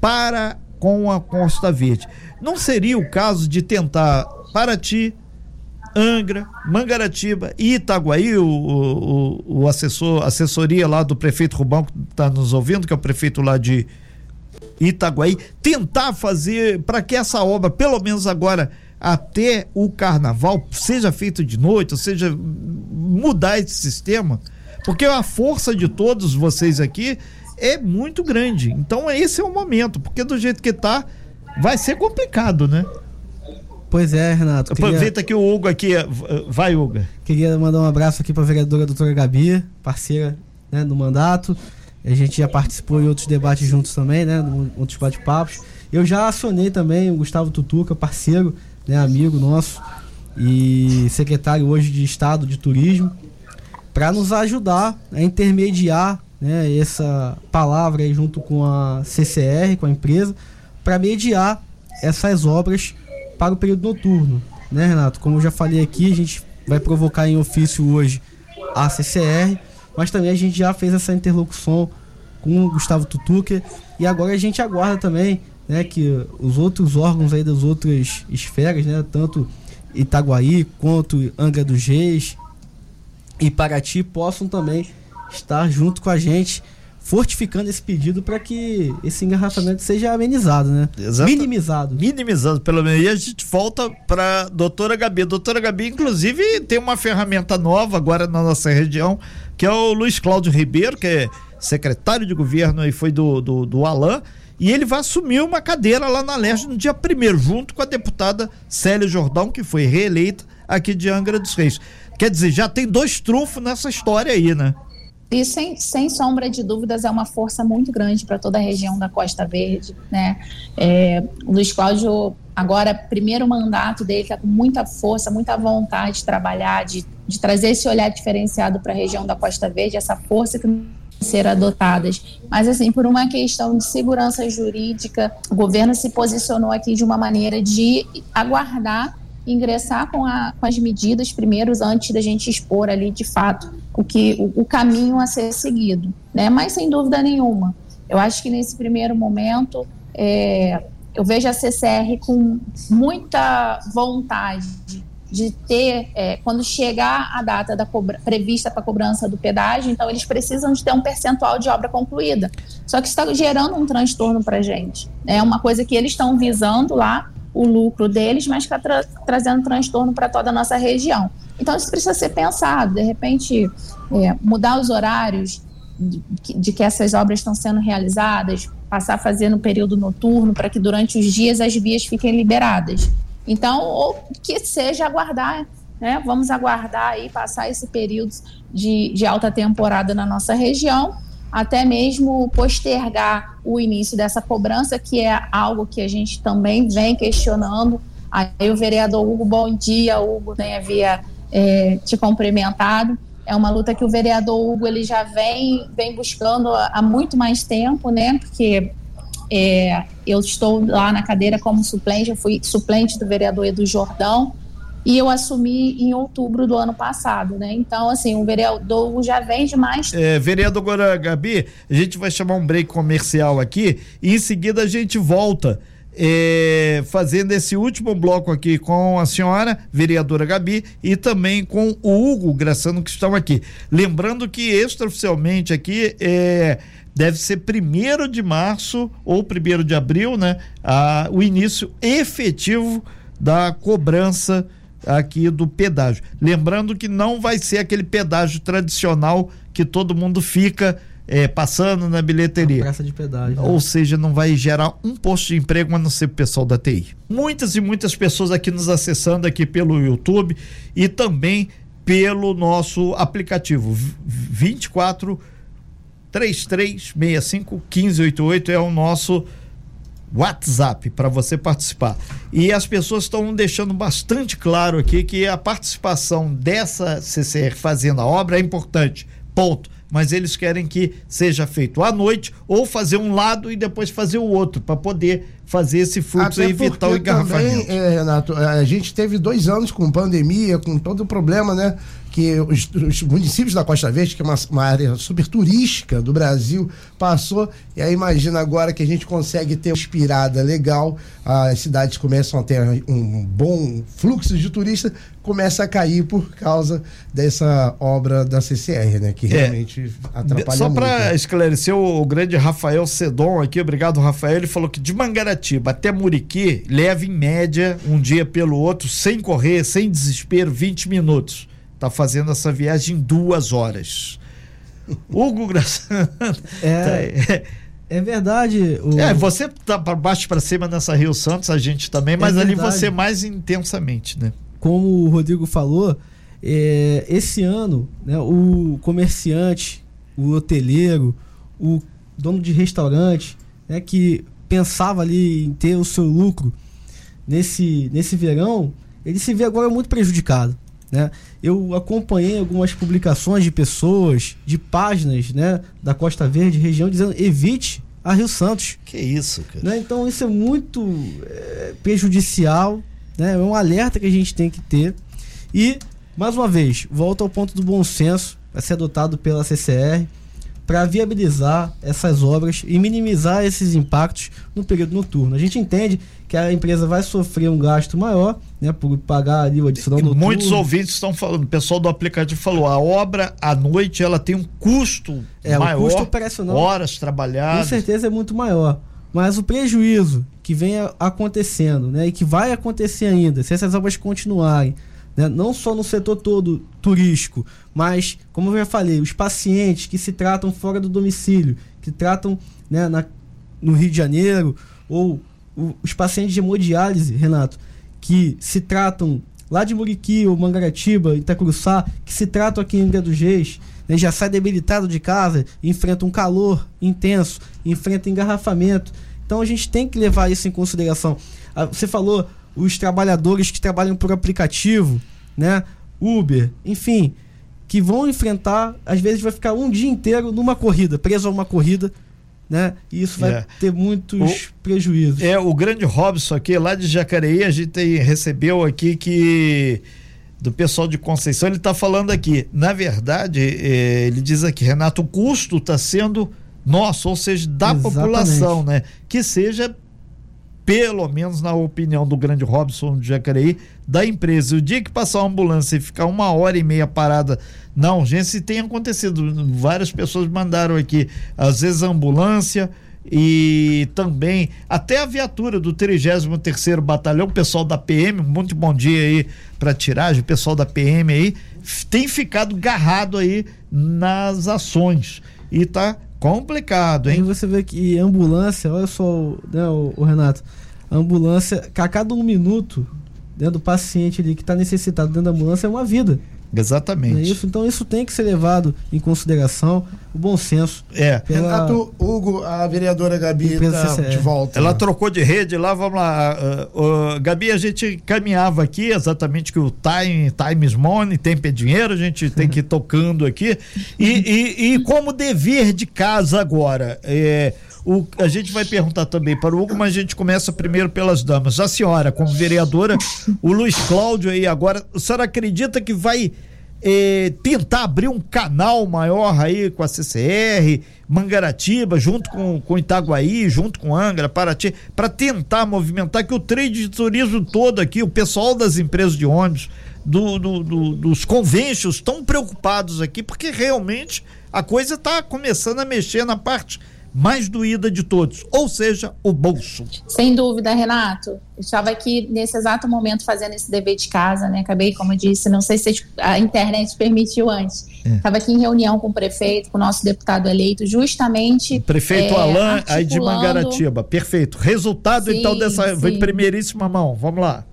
para com a Costa Verde. Não seria o caso de tentar Paraty, Angra, Mangaratiba e Itaguaí, o, o, o assessor, assessoria lá do prefeito Rubão, que está nos ouvindo, que é o prefeito lá de Itaguaí, tentar fazer para que essa obra, pelo menos agora até o carnaval, seja feito de noite, ou seja, mudar esse sistema, porque a força de todos vocês aqui é muito grande. Então esse é o momento, porque do jeito que está vai ser complicado, né? Pois é, Renato. Queria... Aproveita que o Hugo aqui. Vai, Hugo. Queria mandar um abraço aqui para a vereadora doutora Gabi, parceira né, no mandato. A gente já participou em outros debates juntos também, né? Outros bate-papos. Eu já acionei também o Gustavo Tutuca, parceiro, né, amigo nosso e secretário hoje de Estado de Turismo, para nos ajudar a intermediar né, essa palavra aí junto com a CCR, com a empresa, para mediar essas obras para o período noturno, né, Renato? Como eu já falei aqui, a gente vai provocar em ofício hoje a CCR, mas também a gente já fez essa interlocução com o Gustavo Tutuca e agora a gente aguarda também, né, que os outros órgãos aí das outras esferas, né, tanto Itaguaí quanto Angra dos Reis e Paraty possam também estar junto com a gente fortificando esse pedido para que esse engarrafamento seja amenizado, né? Exato. Minimizado. Minimizado, pelo menos. E a gente volta para doutora Gabi. A doutora Gabi, inclusive, tem uma ferramenta nova agora na nossa região, que é o Luiz Cláudio Ribeiro, que é secretário de governo e foi do, do, do Alain e ele vai assumir uma cadeira lá na Leste no dia primeiro, junto com a deputada Célia Jordão, que foi reeleita aqui de Angra dos Reis. Quer dizer, já tem dois trunfos nessa história aí, né? E sem, sem sombra de dúvidas é uma força muito grande para toda a região da Costa Verde, né? É, Luiz Cláudio, agora, primeiro mandato dele, está com muita força, muita vontade de trabalhar, de, de trazer esse olhar diferenciado para a região da Costa Verde, essa força que ser adotadas. Mas, assim, por uma questão de segurança jurídica, o governo se posicionou aqui de uma maneira de aguardar ingressar com, a, com as medidas primeiros antes da gente expor ali de fato o que o, o, caminho a ser seguido, né? Mas sem dúvida nenhuma, eu acho que nesse primeiro momento é, eu vejo a CCR com muita vontade de ter, é, quando chegar a data da prevista para cobrança do pedágio, então eles precisam de ter um percentual de obra concluída. Só que está gerando um transtorno para a gente. É uma coisa que eles estão visando lá, o lucro deles, mas está tra trazendo transtorno para toda a nossa região. Então isso precisa ser pensado. De repente, é, mudar os horários de, de que essas obras estão sendo realizadas, passar a fazer no período noturno, para que durante os dias as vias fiquem liberadas. Então, ou que seja aguardar, né? Vamos aguardar aí passar esse período de, de alta temporada na nossa região, até mesmo postergar o início dessa cobrança, que é algo que a gente também vem questionando. Aí o vereador Hugo, bom dia, Hugo, né, havia é, te cumprimentado. É uma luta que o vereador Hugo ele já vem, vem buscando há muito mais tempo, né? Porque é, eu estou lá na cadeira como suplente, eu fui suplente do vereador Edu Jordão e eu assumi em outubro do ano passado, né? Então, assim, o vereador já vem de mais. É, vereadora Gabi, a gente vai chamar um break comercial aqui e em seguida a gente volta. É, fazendo esse último bloco aqui com a senhora, vereadora Gabi, e também com o Hugo Graçano, que estão aqui. Lembrando que extraoficialmente aqui é deve ser primeiro de março ou primeiro de abril, né? A, o início efetivo da cobrança aqui do pedágio. Lembrando que não vai ser aquele pedágio tradicional que todo mundo fica é, passando na bilheteria. Praça de pedágio. Né? Ou seja, não vai gerar um posto de emprego a não ser o pessoal da TI. Muitas e muitas pessoas aqui nos acessando aqui pelo YouTube e também pelo nosso aplicativo 24 3365 1588 é o nosso WhatsApp para você participar. E as pessoas estão deixando bastante claro aqui que a participação dessa CCR fazendo a obra é importante. Ponto. Mas eles querem que seja feito à noite ou fazer um lado e depois fazer o outro para poder fazer esse fluxo Até e evitar o engarrafamento. Também, é, Renato, a gente teve dois anos com pandemia, com todo o problema, né? que os, os, municípios da Costa Verde, que é uma, uma, área super turística do Brasil, passou. E aí imagina agora que a gente consegue ter uma inspirada legal, as cidades começam a ter um bom fluxo de turistas, começa a cair por causa dessa obra da CCR, né? Que é. realmente é. atrapalha Só para né? esclarecer o, o grande Rafael Sedon aqui, obrigado Rafael, ele falou que de Mangaratiba até Muriqui leva em média um dia pelo outro, sem correr, sem desespero, 20 minutos tá fazendo essa viagem em duas horas. Hugo Graçano. É. Tá, É verdade. O... É, você tá para baixo para cima nessa Rio Santos, a gente também, mas é ali você mais intensamente, né? Como o Rodrigo falou, é, esse ano, né, o comerciante, o hoteleiro, o dono de restaurante, né, que pensava ali em ter o seu lucro nesse, nesse verão, ele se vê agora muito prejudicado. Né? Eu acompanhei algumas publicações de pessoas, de páginas né, da Costa Verde, região, dizendo evite a Rio Santos. Que isso, cara. Né? Então isso é muito é, prejudicial, né? é um alerta que a gente tem que ter. E, mais uma vez, volta ao ponto do bom senso, vai ser adotado pela CCR para viabilizar essas obras e minimizar esses impactos no período noturno. A gente entende que a empresa vai sofrer um gasto maior, né, por pagar ali o adicional noturno. Muitos ouvintes estão falando, o pessoal do aplicativo falou, a obra à noite ela tem um custo é, maior, o custo operacional, horas trabalhadas. Com certeza é muito maior, mas o prejuízo que vem acontecendo, né, e que vai acontecer ainda, se essas obras continuarem, né? não só no setor todo turístico, mas, como eu já falei, os pacientes que se tratam fora do domicílio, que tratam né, na, no Rio de Janeiro, ou o, os pacientes de hemodiálise, Renato, que se tratam lá de Muriqui ou Mangaratiba, Itacruçá, que se tratam aqui em Angra dos Reis, né, já sai debilitado de casa, enfrenta um calor intenso, enfrenta engarrafamento. Então a gente tem que levar isso em consideração. Ah, você falou os trabalhadores que trabalham por aplicativo, né? Uber, enfim, que vão enfrentar, às vezes vai ficar um dia inteiro numa corrida, preso a uma corrida, né? E isso vai é. ter muitos o, prejuízos. É, o grande Robson aqui, lá de Jacareí, a gente tem, recebeu aqui que do pessoal de Conceição, ele está falando aqui, na verdade, é, ele diz aqui, Renato, o custo está sendo nosso, ou seja, da Exatamente. população, né? Que seja pelo menos na opinião do grande Robson de Jacareí, da empresa. O dia que passar uma ambulância e ficar uma hora e meia parada na urgência, tem acontecido. Várias pessoas mandaram aqui, às vezes a ambulância e também até a viatura do 33º Batalhão, pessoal da PM, muito bom dia aí para tiragem, pessoal da PM aí, tem ficado garrado aí nas ações e tá complicado, hein? E você vê que ambulância, olha só, né, o, o Renato, a ambulância, a cada um minuto dentro do paciente ali que está necessitado dentro da ambulância é uma vida. Exatamente. É isso? Então isso tem que ser levado em consideração, o bom senso. É. Pela... Renato Hugo, a vereadora Gabi está de volta. Ela trocou de rede lá, vamos lá. Uh, uh, Gabi, a gente caminhava aqui, exatamente que o time, time is money, tempo é dinheiro, a gente tem que ir tocando aqui. E, e, e como dever de casa agora, é, o, a gente vai perguntar também para o Hugo, mas a gente começa primeiro pelas damas. A senhora, como vereadora, o Luiz Cláudio aí agora, a senhora acredita que vai eh, tentar abrir um canal maior aí com a CCR, Mangaratiba, junto com, com Itaguaí, junto com Angra, Paraty, para tentar movimentar que o trade de turismo todo aqui, o pessoal das empresas de ônibus, do, do, do, dos convênios estão preocupados aqui, porque realmente a coisa está começando a mexer na parte mais doída de todos, ou seja, o bolso. Sem dúvida, Renato. Eu estava aqui nesse exato momento fazendo esse dever de casa, né? Acabei, como eu disse, não sei se a internet permitiu antes. Estava é. aqui em reunião com o prefeito, com o nosso deputado eleito, justamente. Prefeito é, Alain, articulando... aí de Mangaratiba. Perfeito. Resultado, sim, então, dessa. Sim. Vem primeiríssima mão. Vamos lá.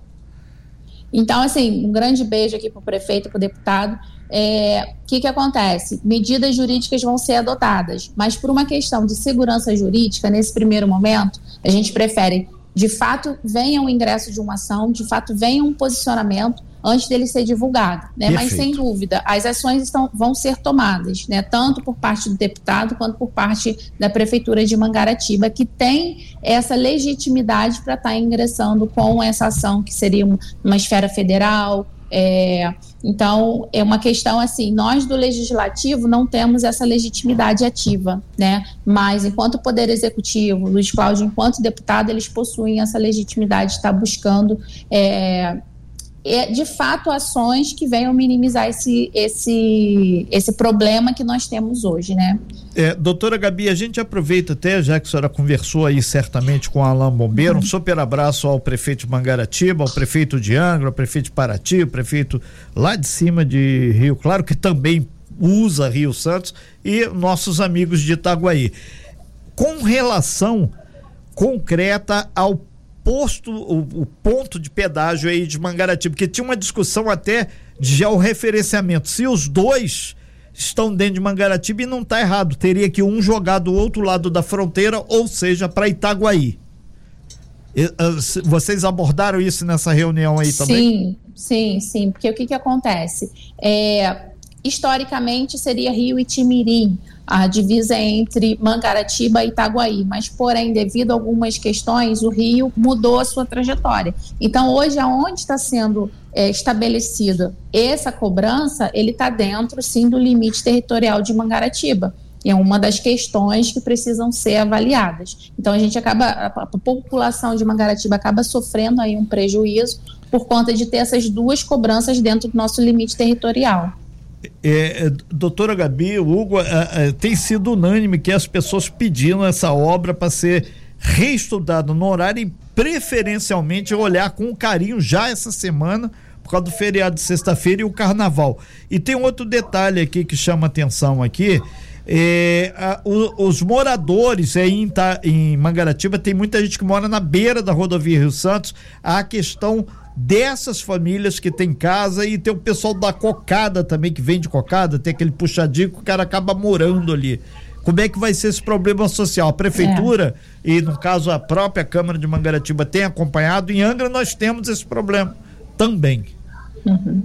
Então, assim, um grande beijo aqui para o prefeito, para o deputado é, o que, que acontece? Medidas jurídicas vão ser adotadas, mas por uma questão de segurança jurídica, nesse primeiro momento, a gente prefere, de fato, venha o ingresso de uma ação, de fato, venha um posicionamento antes dele ser divulgado. Né? Mas, sem dúvida, as ações estão, vão ser tomadas, né? tanto por parte do deputado quanto por parte da Prefeitura de Mangaratiba, que tem essa legitimidade para estar tá ingressando com essa ação, que seria uma esfera federal, é, então, é uma questão assim: nós do legislativo não temos essa legitimidade ativa, né? Mas, enquanto Poder Executivo, Luiz Cláudio, enquanto deputado, eles possuem essa legitimidade de estar buscando. É, de fato ações que venham minimizar esse, esse, esse problema que nós temos hoje, né? É, doutora Gabi, a gente aproveita até, já que a senhora conversou aí certamente com o Alain Bombeiro, uhum. um super abraço ao prefeito de Mangaratiba, ao prefeito de Angra, ao prefeito de Paraty, o prefeito lá de cima de Rio Claro, que também usa Rio Santos, e nossos amigos de Itaguaí com relação concreta ao posto, o, o, ponto de pedágio aí de Mangaratiba, porque tinha uma discussão até de georreferenciamento. Se os dois estão dentro de Mangaratiba e não está errado, teria que um jogar do outro lado da fronteira, ou seja, para Itaguaí. Ah, vocês abordaram isso nessa reunião aí também? Sim, sim, sim. Porque o que, que acontece? É, historicamente seria Rio e Timirim, a divisa entre Mangaratiba e Itaguaí, mas porém, devido a algumas questões, o Rio mudou a sua trajetória. Então, hoje, aonde está sendo é, estabelecida essa cobrança, ele está dentro, sim, do limite territorial de Mangaratiba é uma das questões que precisam ser avaliadas. Então a gente acaba, a população de Mangaratiba acaba sofrendo aí um prejuízo por conta de ter essas duas cobranças dentro do nosso limite territorial. É, é doutora Gabi, Hugo, é, é, tem sido unânime que as pessoas pedindo essa obra para ser reestudada no horário e preferencialmente olhar com carinho já essa semana por causa do feriado de sexta-feira e o carnaval. E tem outro detalhe aqui que chama atenção aqui, é, a, o, os moradores aí em, tá, em Mangaratiba, tem muita gente que mora na beira da rodovia Rio Santos. A questão dessas famílias que tem casa e tem o pessoal da cocada também, que vende cocada, tem aquele puxadinho que o cara acaba morando ali. Como é que vai ser esse problema social? A prefeitura é. e, no caso, a própria Câmara de Mangaratiba tem acompanhado. Em Angra nós temos esse problema também. Uhum.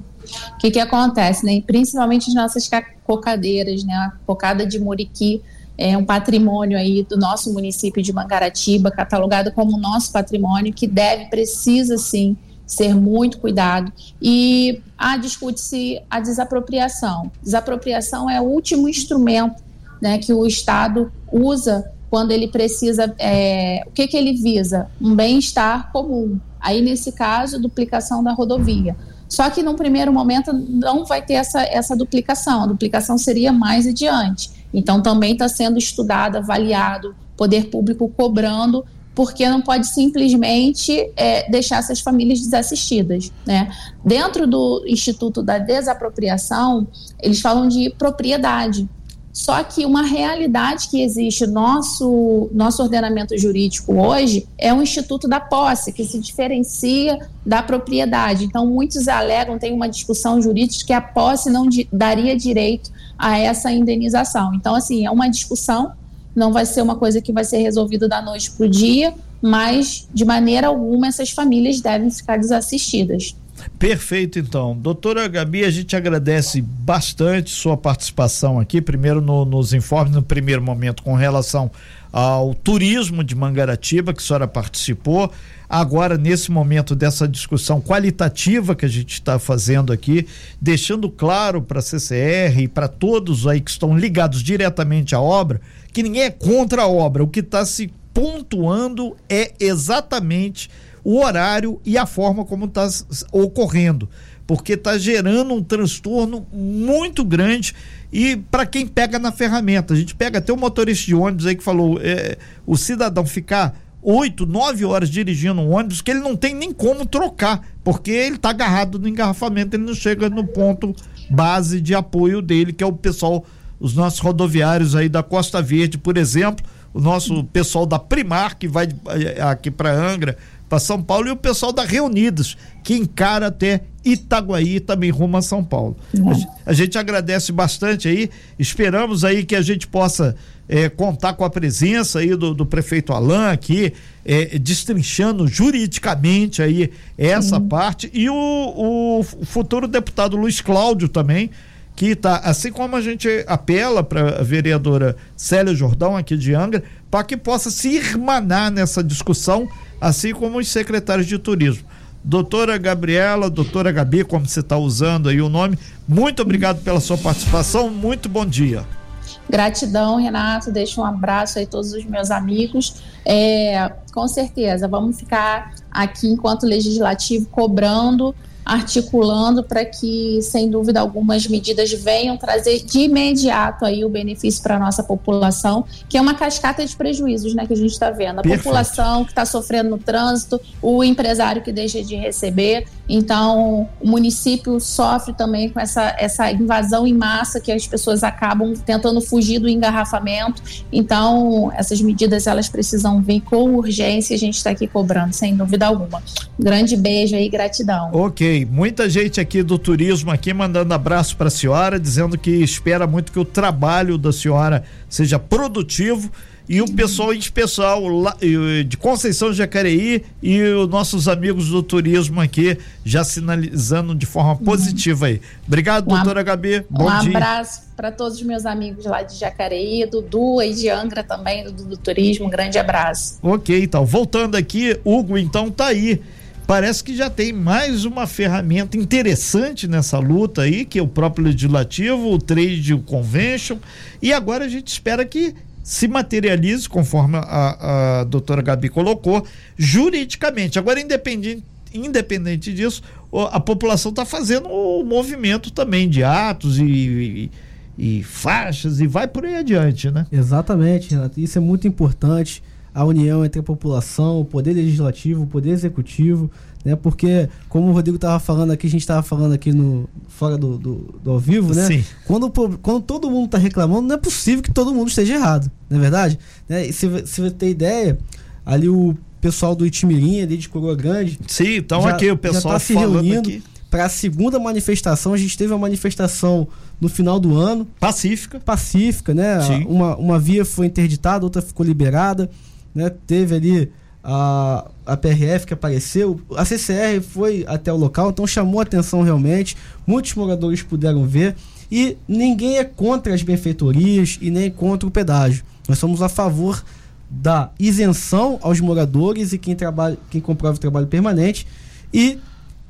O que, que acontece, né? Principalmente as nossas cocadeiras, né? A cocada de Muriqui é um patrimônio aí do nosso município de Mangaratiba, catalogado como nosso patrimônio, que deve, precisa sim, ser muito cuidado. E ah, discute-se a desapropriação. Desapropriação é o último instrumento né, que o Estado usa quando ele precisa. É, o que, que ele visa? Um bem-estar comum. Aí, nesse caso, duplicação da rodovia. Só que num primeiro momento não vai ter essa, essa duplicação, a duplicação seria mais adiante. Então também está sendo estudado, avaliado, poder público cobrando, porque não pode simplesmente é, deixar essas famílias desassistidas. Né? Dentro do Instituto da Desapropriação, eles falam de propriedade. Só que uma realidade que existe no nosso, nosso ordenamento jurídico hoje é o Instituto da Posse, que se diferencia da propriedade. Então, muitos alegam, tem uma discussão jurídica que a posse não daria direito a essa indenização. Então, assim, é uma discussão, não vai ser uma coisa que vai ser resolvida da noite para o dia, mas de maneira alguma essas famílias devem ficar desassistidas. Perfeito, então. Doutora Gabi, a gente agradece bastante sua participação aqui, primeiro no, nos informes, no primeiro momento, com relação ao turismo de Mangaratiba, que a senhora participou. Agora, nesse momento dessa discussão qualitativa que a gente está fazendo aqui, deixando claro para a CCR e para todos aí que estão ligados diretamente à obra, que ninguém é contra a obra. O que está se pontuando é exatamente o horário e a forma como está ocorrendo, porque está gerando um transtorno muito grande e para quem pega na ferramenta, a gente pega até o motorista de ônibus aí que falou, é, o cidadão ficar oito, nove horas dirigindo um ônibus que ele não tem nem como trocar, porque ele está agarrado no engarrafamento, ele não chega no ponto base de apoio dele, que é o pessoal, os nossos rodoviários aí da Costa Verde, por exemplo, o nosso pessoal da Primar, que vai eh, aqui para Angra, para São Paulo e o pessoal da Reunidos, que encara até Itaguaí também rumo a São Paulo. É. A, gente agradece bastante aí, esperamos aí que a gente possa é, contar com a presença aí do, do prefeito Alain aqui, é, destrinchando juridicamente aí essa Sim. parte e o, o futuro deputado Luiz Cláudio também, que está, assim como a gente apela para a vereadora Célia Jordão aqui de Angra, para que possa se irmanar nessa discussão assim como os secretários de turismo. Doutora Gabriela, doutora Gabi, como você está usando aí o nome, muito obrigado pela sua participação, muito bom dia. Gratidão, Renato. Deixo um abraço aí a todos os meus amigos. É, com certeza, vamos ficar aqui enquanto legislativo cobrando articulando para que, sem dúvida, algumas medidas venham trazer de imediato aí o benefício para a nossa população, que é uma cascata de prejuízos, né, que a gente está vendo. A Perfeito. população que está sofrendo no trânsito, o empresário que deixa de receber. Então, o município sofre também com essa, essa invasão em massa que as pessoas acabam tentando fugir do engarrafamento. Então, essas medidas elas precisam vir com urgência e a gente está aqui cobrando, sem dúvida alguma. Grande beijo aí, gratidão. Ok, muita gente aqui do turismo aqui mandando abraço para a senhora, dizendo que espera muito que o trabalho da senhora seja produtivo e o pessoal especial lá, de Conceição de Jacareí e os nossos amigos do turismo aqui já sinalizando de forma positiva aí. Obrigado, um doutora Gabi. Bom um dia. abraço para todos os meus amigos lá de Jacareí, do Dudu e de Angra também, do, do turismo. Um grande abraço. Ok, então, voltando aqui, Hugo, então tá aí parece que já tem mais uma ferramenta interessante nessa luta aí, que é o próprio legislativo, o trade convention, e agora a gente espera que se materialize, conforme a, a doutora Gabi colocou, juridicamente. Agora, independente, independente disso, a população está fazendo o movimento também de atos e, e, e, faixas e vai por aí adiante, né? Exatamente, Renato. Isso é muito importante. A união entre a população, o poder legislativo, o poder executivo né? Porque, como o Rodrigo estava falando aqui, a gente estava falando aqui no fora do, do, do, ao vivo, né? Sim. Quando, quando todo mundo está reclamando, não é possível que todo mundo esteja errado, não é verdade? Né? E se, se você ter ideia, ali o pessoal do Itimirim, ali de Coroa Grande. Sim, então aqui o pessoal já tá se reunindo para a segunda manifestação. A gente teve uma manifestação no final do ano. Pacífica. Pacífica, né? Sim. Uma, uma via foi interditada, outra ficou liberada. Né? Teve ali a, a PRF que apareceu, a CCR foi até o local, então chamou atenção realmente, muitos moradores puderam ver e ninguém é contra as benfeitorias e nem contra o pedágio. Nós somos a favor da isenção aos moradores e quem trabalha, quem comprova o trabalho permanente e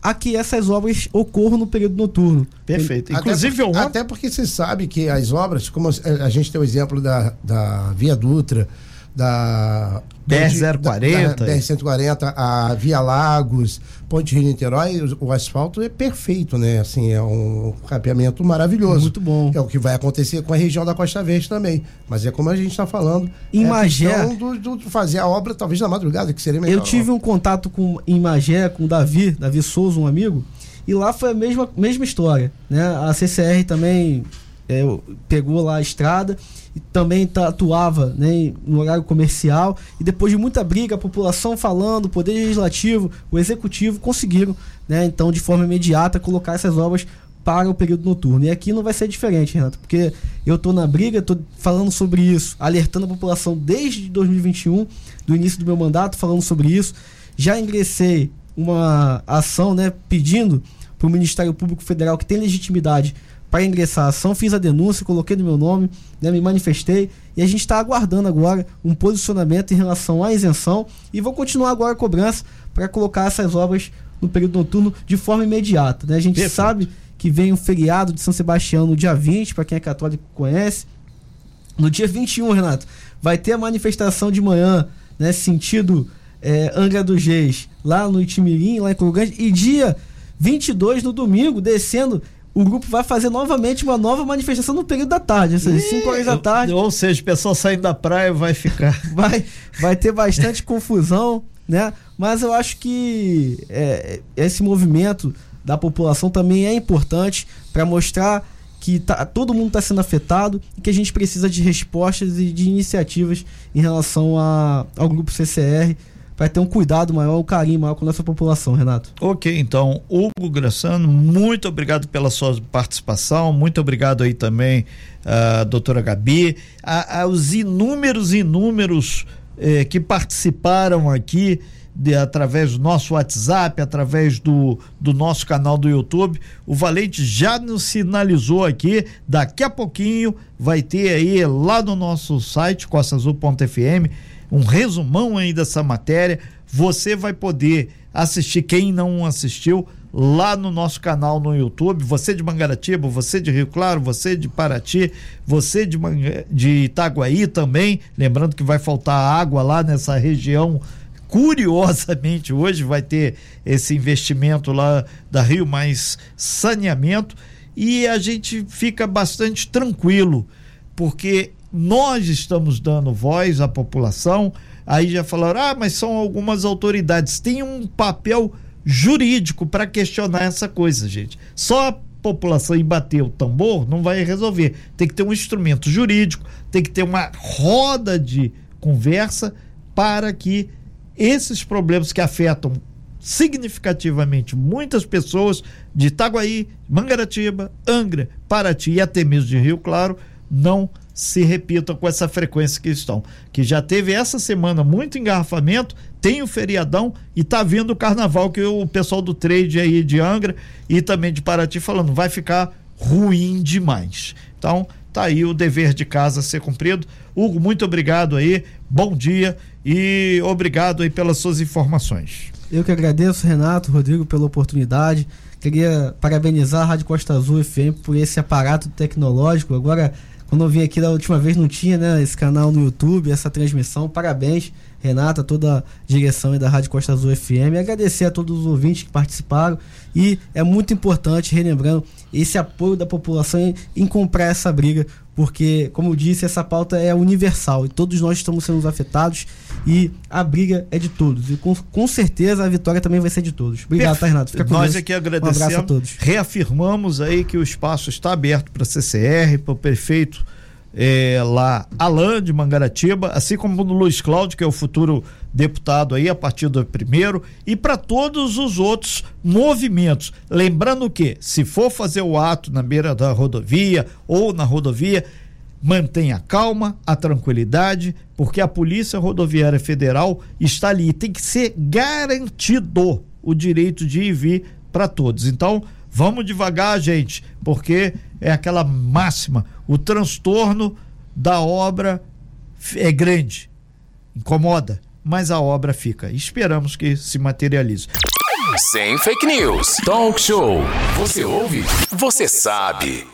a que essas obras ocorram no período noturno. Perfeito. Inclusive, até, até porque se sabe que as obras, como a gente tem o exemplo da, da Via Dutra, da BR-040. BR-140, a Via Lagos, Ponte Rio Niterói, o, o, asfalto é perfeito, né? Assim, é um capeamento maravilhoso. Muito bom. É o que vai acontecer com a região da Costa Verde também. Mas é como a gente está falando. Em é Magé. Do, do, fazer a obra talvez na madrugada, que seria melhor. Eu tive um contato com, em Magé com o Davi, Davi Souza, um amigo, e lá foi a mesma, mesma história. Né? A CCR também é, pegou lá a estrada e também atuava né, no horário comercial. E depois de muita briga, a população falando, o Poder Legislativo, o Executivo conseguiram, né, então, de forma imediata, colocar essas obras para o período noturno. E aqui não vai ser diferente, Renato, porque eu estou na briga, estou falando sobre isso, alertando a população desde 2021, do início do meu mandato, falando sobre isso. Já ingressei uma ação né, pedindo para o Ministério Público Federal, que tem legitimidade para ingressar a ação, fiz a denúncia, coloquei no meu nome, né, me manifestei e a gente está aguardando agora um posicionamento em relação à isenção e vou continuar agora a cobrança para colocar essas obras no período noturno de forma imediata. Né? A gente Perfeito. sabe que vem o feriado de São Sebastião no dia 20, para quem é católico conhece. No dia 21, Renato, vai ter a manifestação de manhã, né, sentido é, Angra dos Reis, lá no Itimirim, lá em Corugante, e dia 22 no domingo, descendo o grupo vai fazer novamente uma nova manifestação no período da tarde, ou seja, 5 horas da tarde. Ou seja, o pessoal saindo da praia vai ficar. vai, vai ter bastante confusão, né? Mas eu acho que é, esse movimento da população também é importante para mostrar que tá, todo mundo está sendo afetado e que a gente precisa de respostas e de iniciativas em relação a, ao grupo CCR vai ter um cuidado maior, um carinho maior com a nossa população, Renato. Ok, então, Hugo Graçano, muito obrigado pela sua participação, muito obrigado aí também, uh, doutora Gabi, a, aos inúmeros, inúmeros eh, que participaram aqui de, através do nosso WhatsApp, através do, do nosso canal do YouTube. O Valente já nos sinalizou aqui, daqui a pouquinho vai ter aí lá no nosso site, costaazul.fm, um resumão aí dessa matéria. Você vai poder assistir, quem não assistiu, lá no nosso canal no YouTube. Você de Mangaratiba, você de Rio Claro, você de Paraty, você de, de Itaguaí também. Lembrando que vai faltar água lá nessa região. Curiosamente, hoje vai ter esse investimento lá da Rio Mais Saneamento e a gente fica bastante tranquilo, porque nós estamos dando voz à população. Aí já falaram: ah, mas são algumas autoridades. Tem um papel jurídico para questionar essa coisa, gente. Só a população ir bater o tambor não vai resolver. Tem que ter um instrumento jurídico, tem que ter uma roda de conversa para que esses problemas que afetam significativamente muitas pessoas de Itaguaí, Mangaratiba, Angra, Paraty e até mesmo de Rio Claro não se repitam com essa frequência que estão. Que já teve essa semana muito engarrafamento, tem o feriadão e tá vindo o carnaval que o pessoal do trade aí de Angra e também de Paraty falando, vai ficar ruim demais. Então, tá aí o dever de casa a ser cumprido. Hugo, muito obrigado aí, bom dia e obrigado aí pelas suas informações. Eu que agradeço, Renato, Rodrigo, pela oportunidade. Queria parabenizar a Rádio Costa Azul FM por esse aparato tecnológico. Agora, quando eu vim aqui da última vez, não tinha né, esse canal no YouTube, essa transmissão. Parabéns, Renata, toda a direção da Rádio Costa Azul FM. E agradecer a todos os ouvintes que participaram. E é muito importante, relembrando, esse apoio da população em, em comprar essa briga, porque, como eu disse, essa pauta é universal e todos nós estamos sendo afetados e a briga é de todos. E com, com certeza a vitória também vai ser de todos. Obrigado, tá, Renato. Fica com Nós aqui agradecemos. Um abraço a todos. Reafirmamos aí que o espaço está aberto para a CCR, para o prefeito é, lá, Alain de Mangaratiba, assim como no Luiz Cláudio, que é o futuro deputado aí a partir do primeiro, e para todos os outros movimentos. Lembrando que, se for fazer o ato na beira da rodovia ou na rodovia, mantenha a calma, a tranquilidade, porque a Polícia Rodoviária Federal está ali. Tem que ser garantido o direito de ir e vir para todos. Então, vamos devagar, gente, porque é aquela máxima: o transtorno da obra é grande, incomoda, mas a obra fica. Esperamos que se materialize. Sem fake news. Talk show. Você ouve? Você sabe.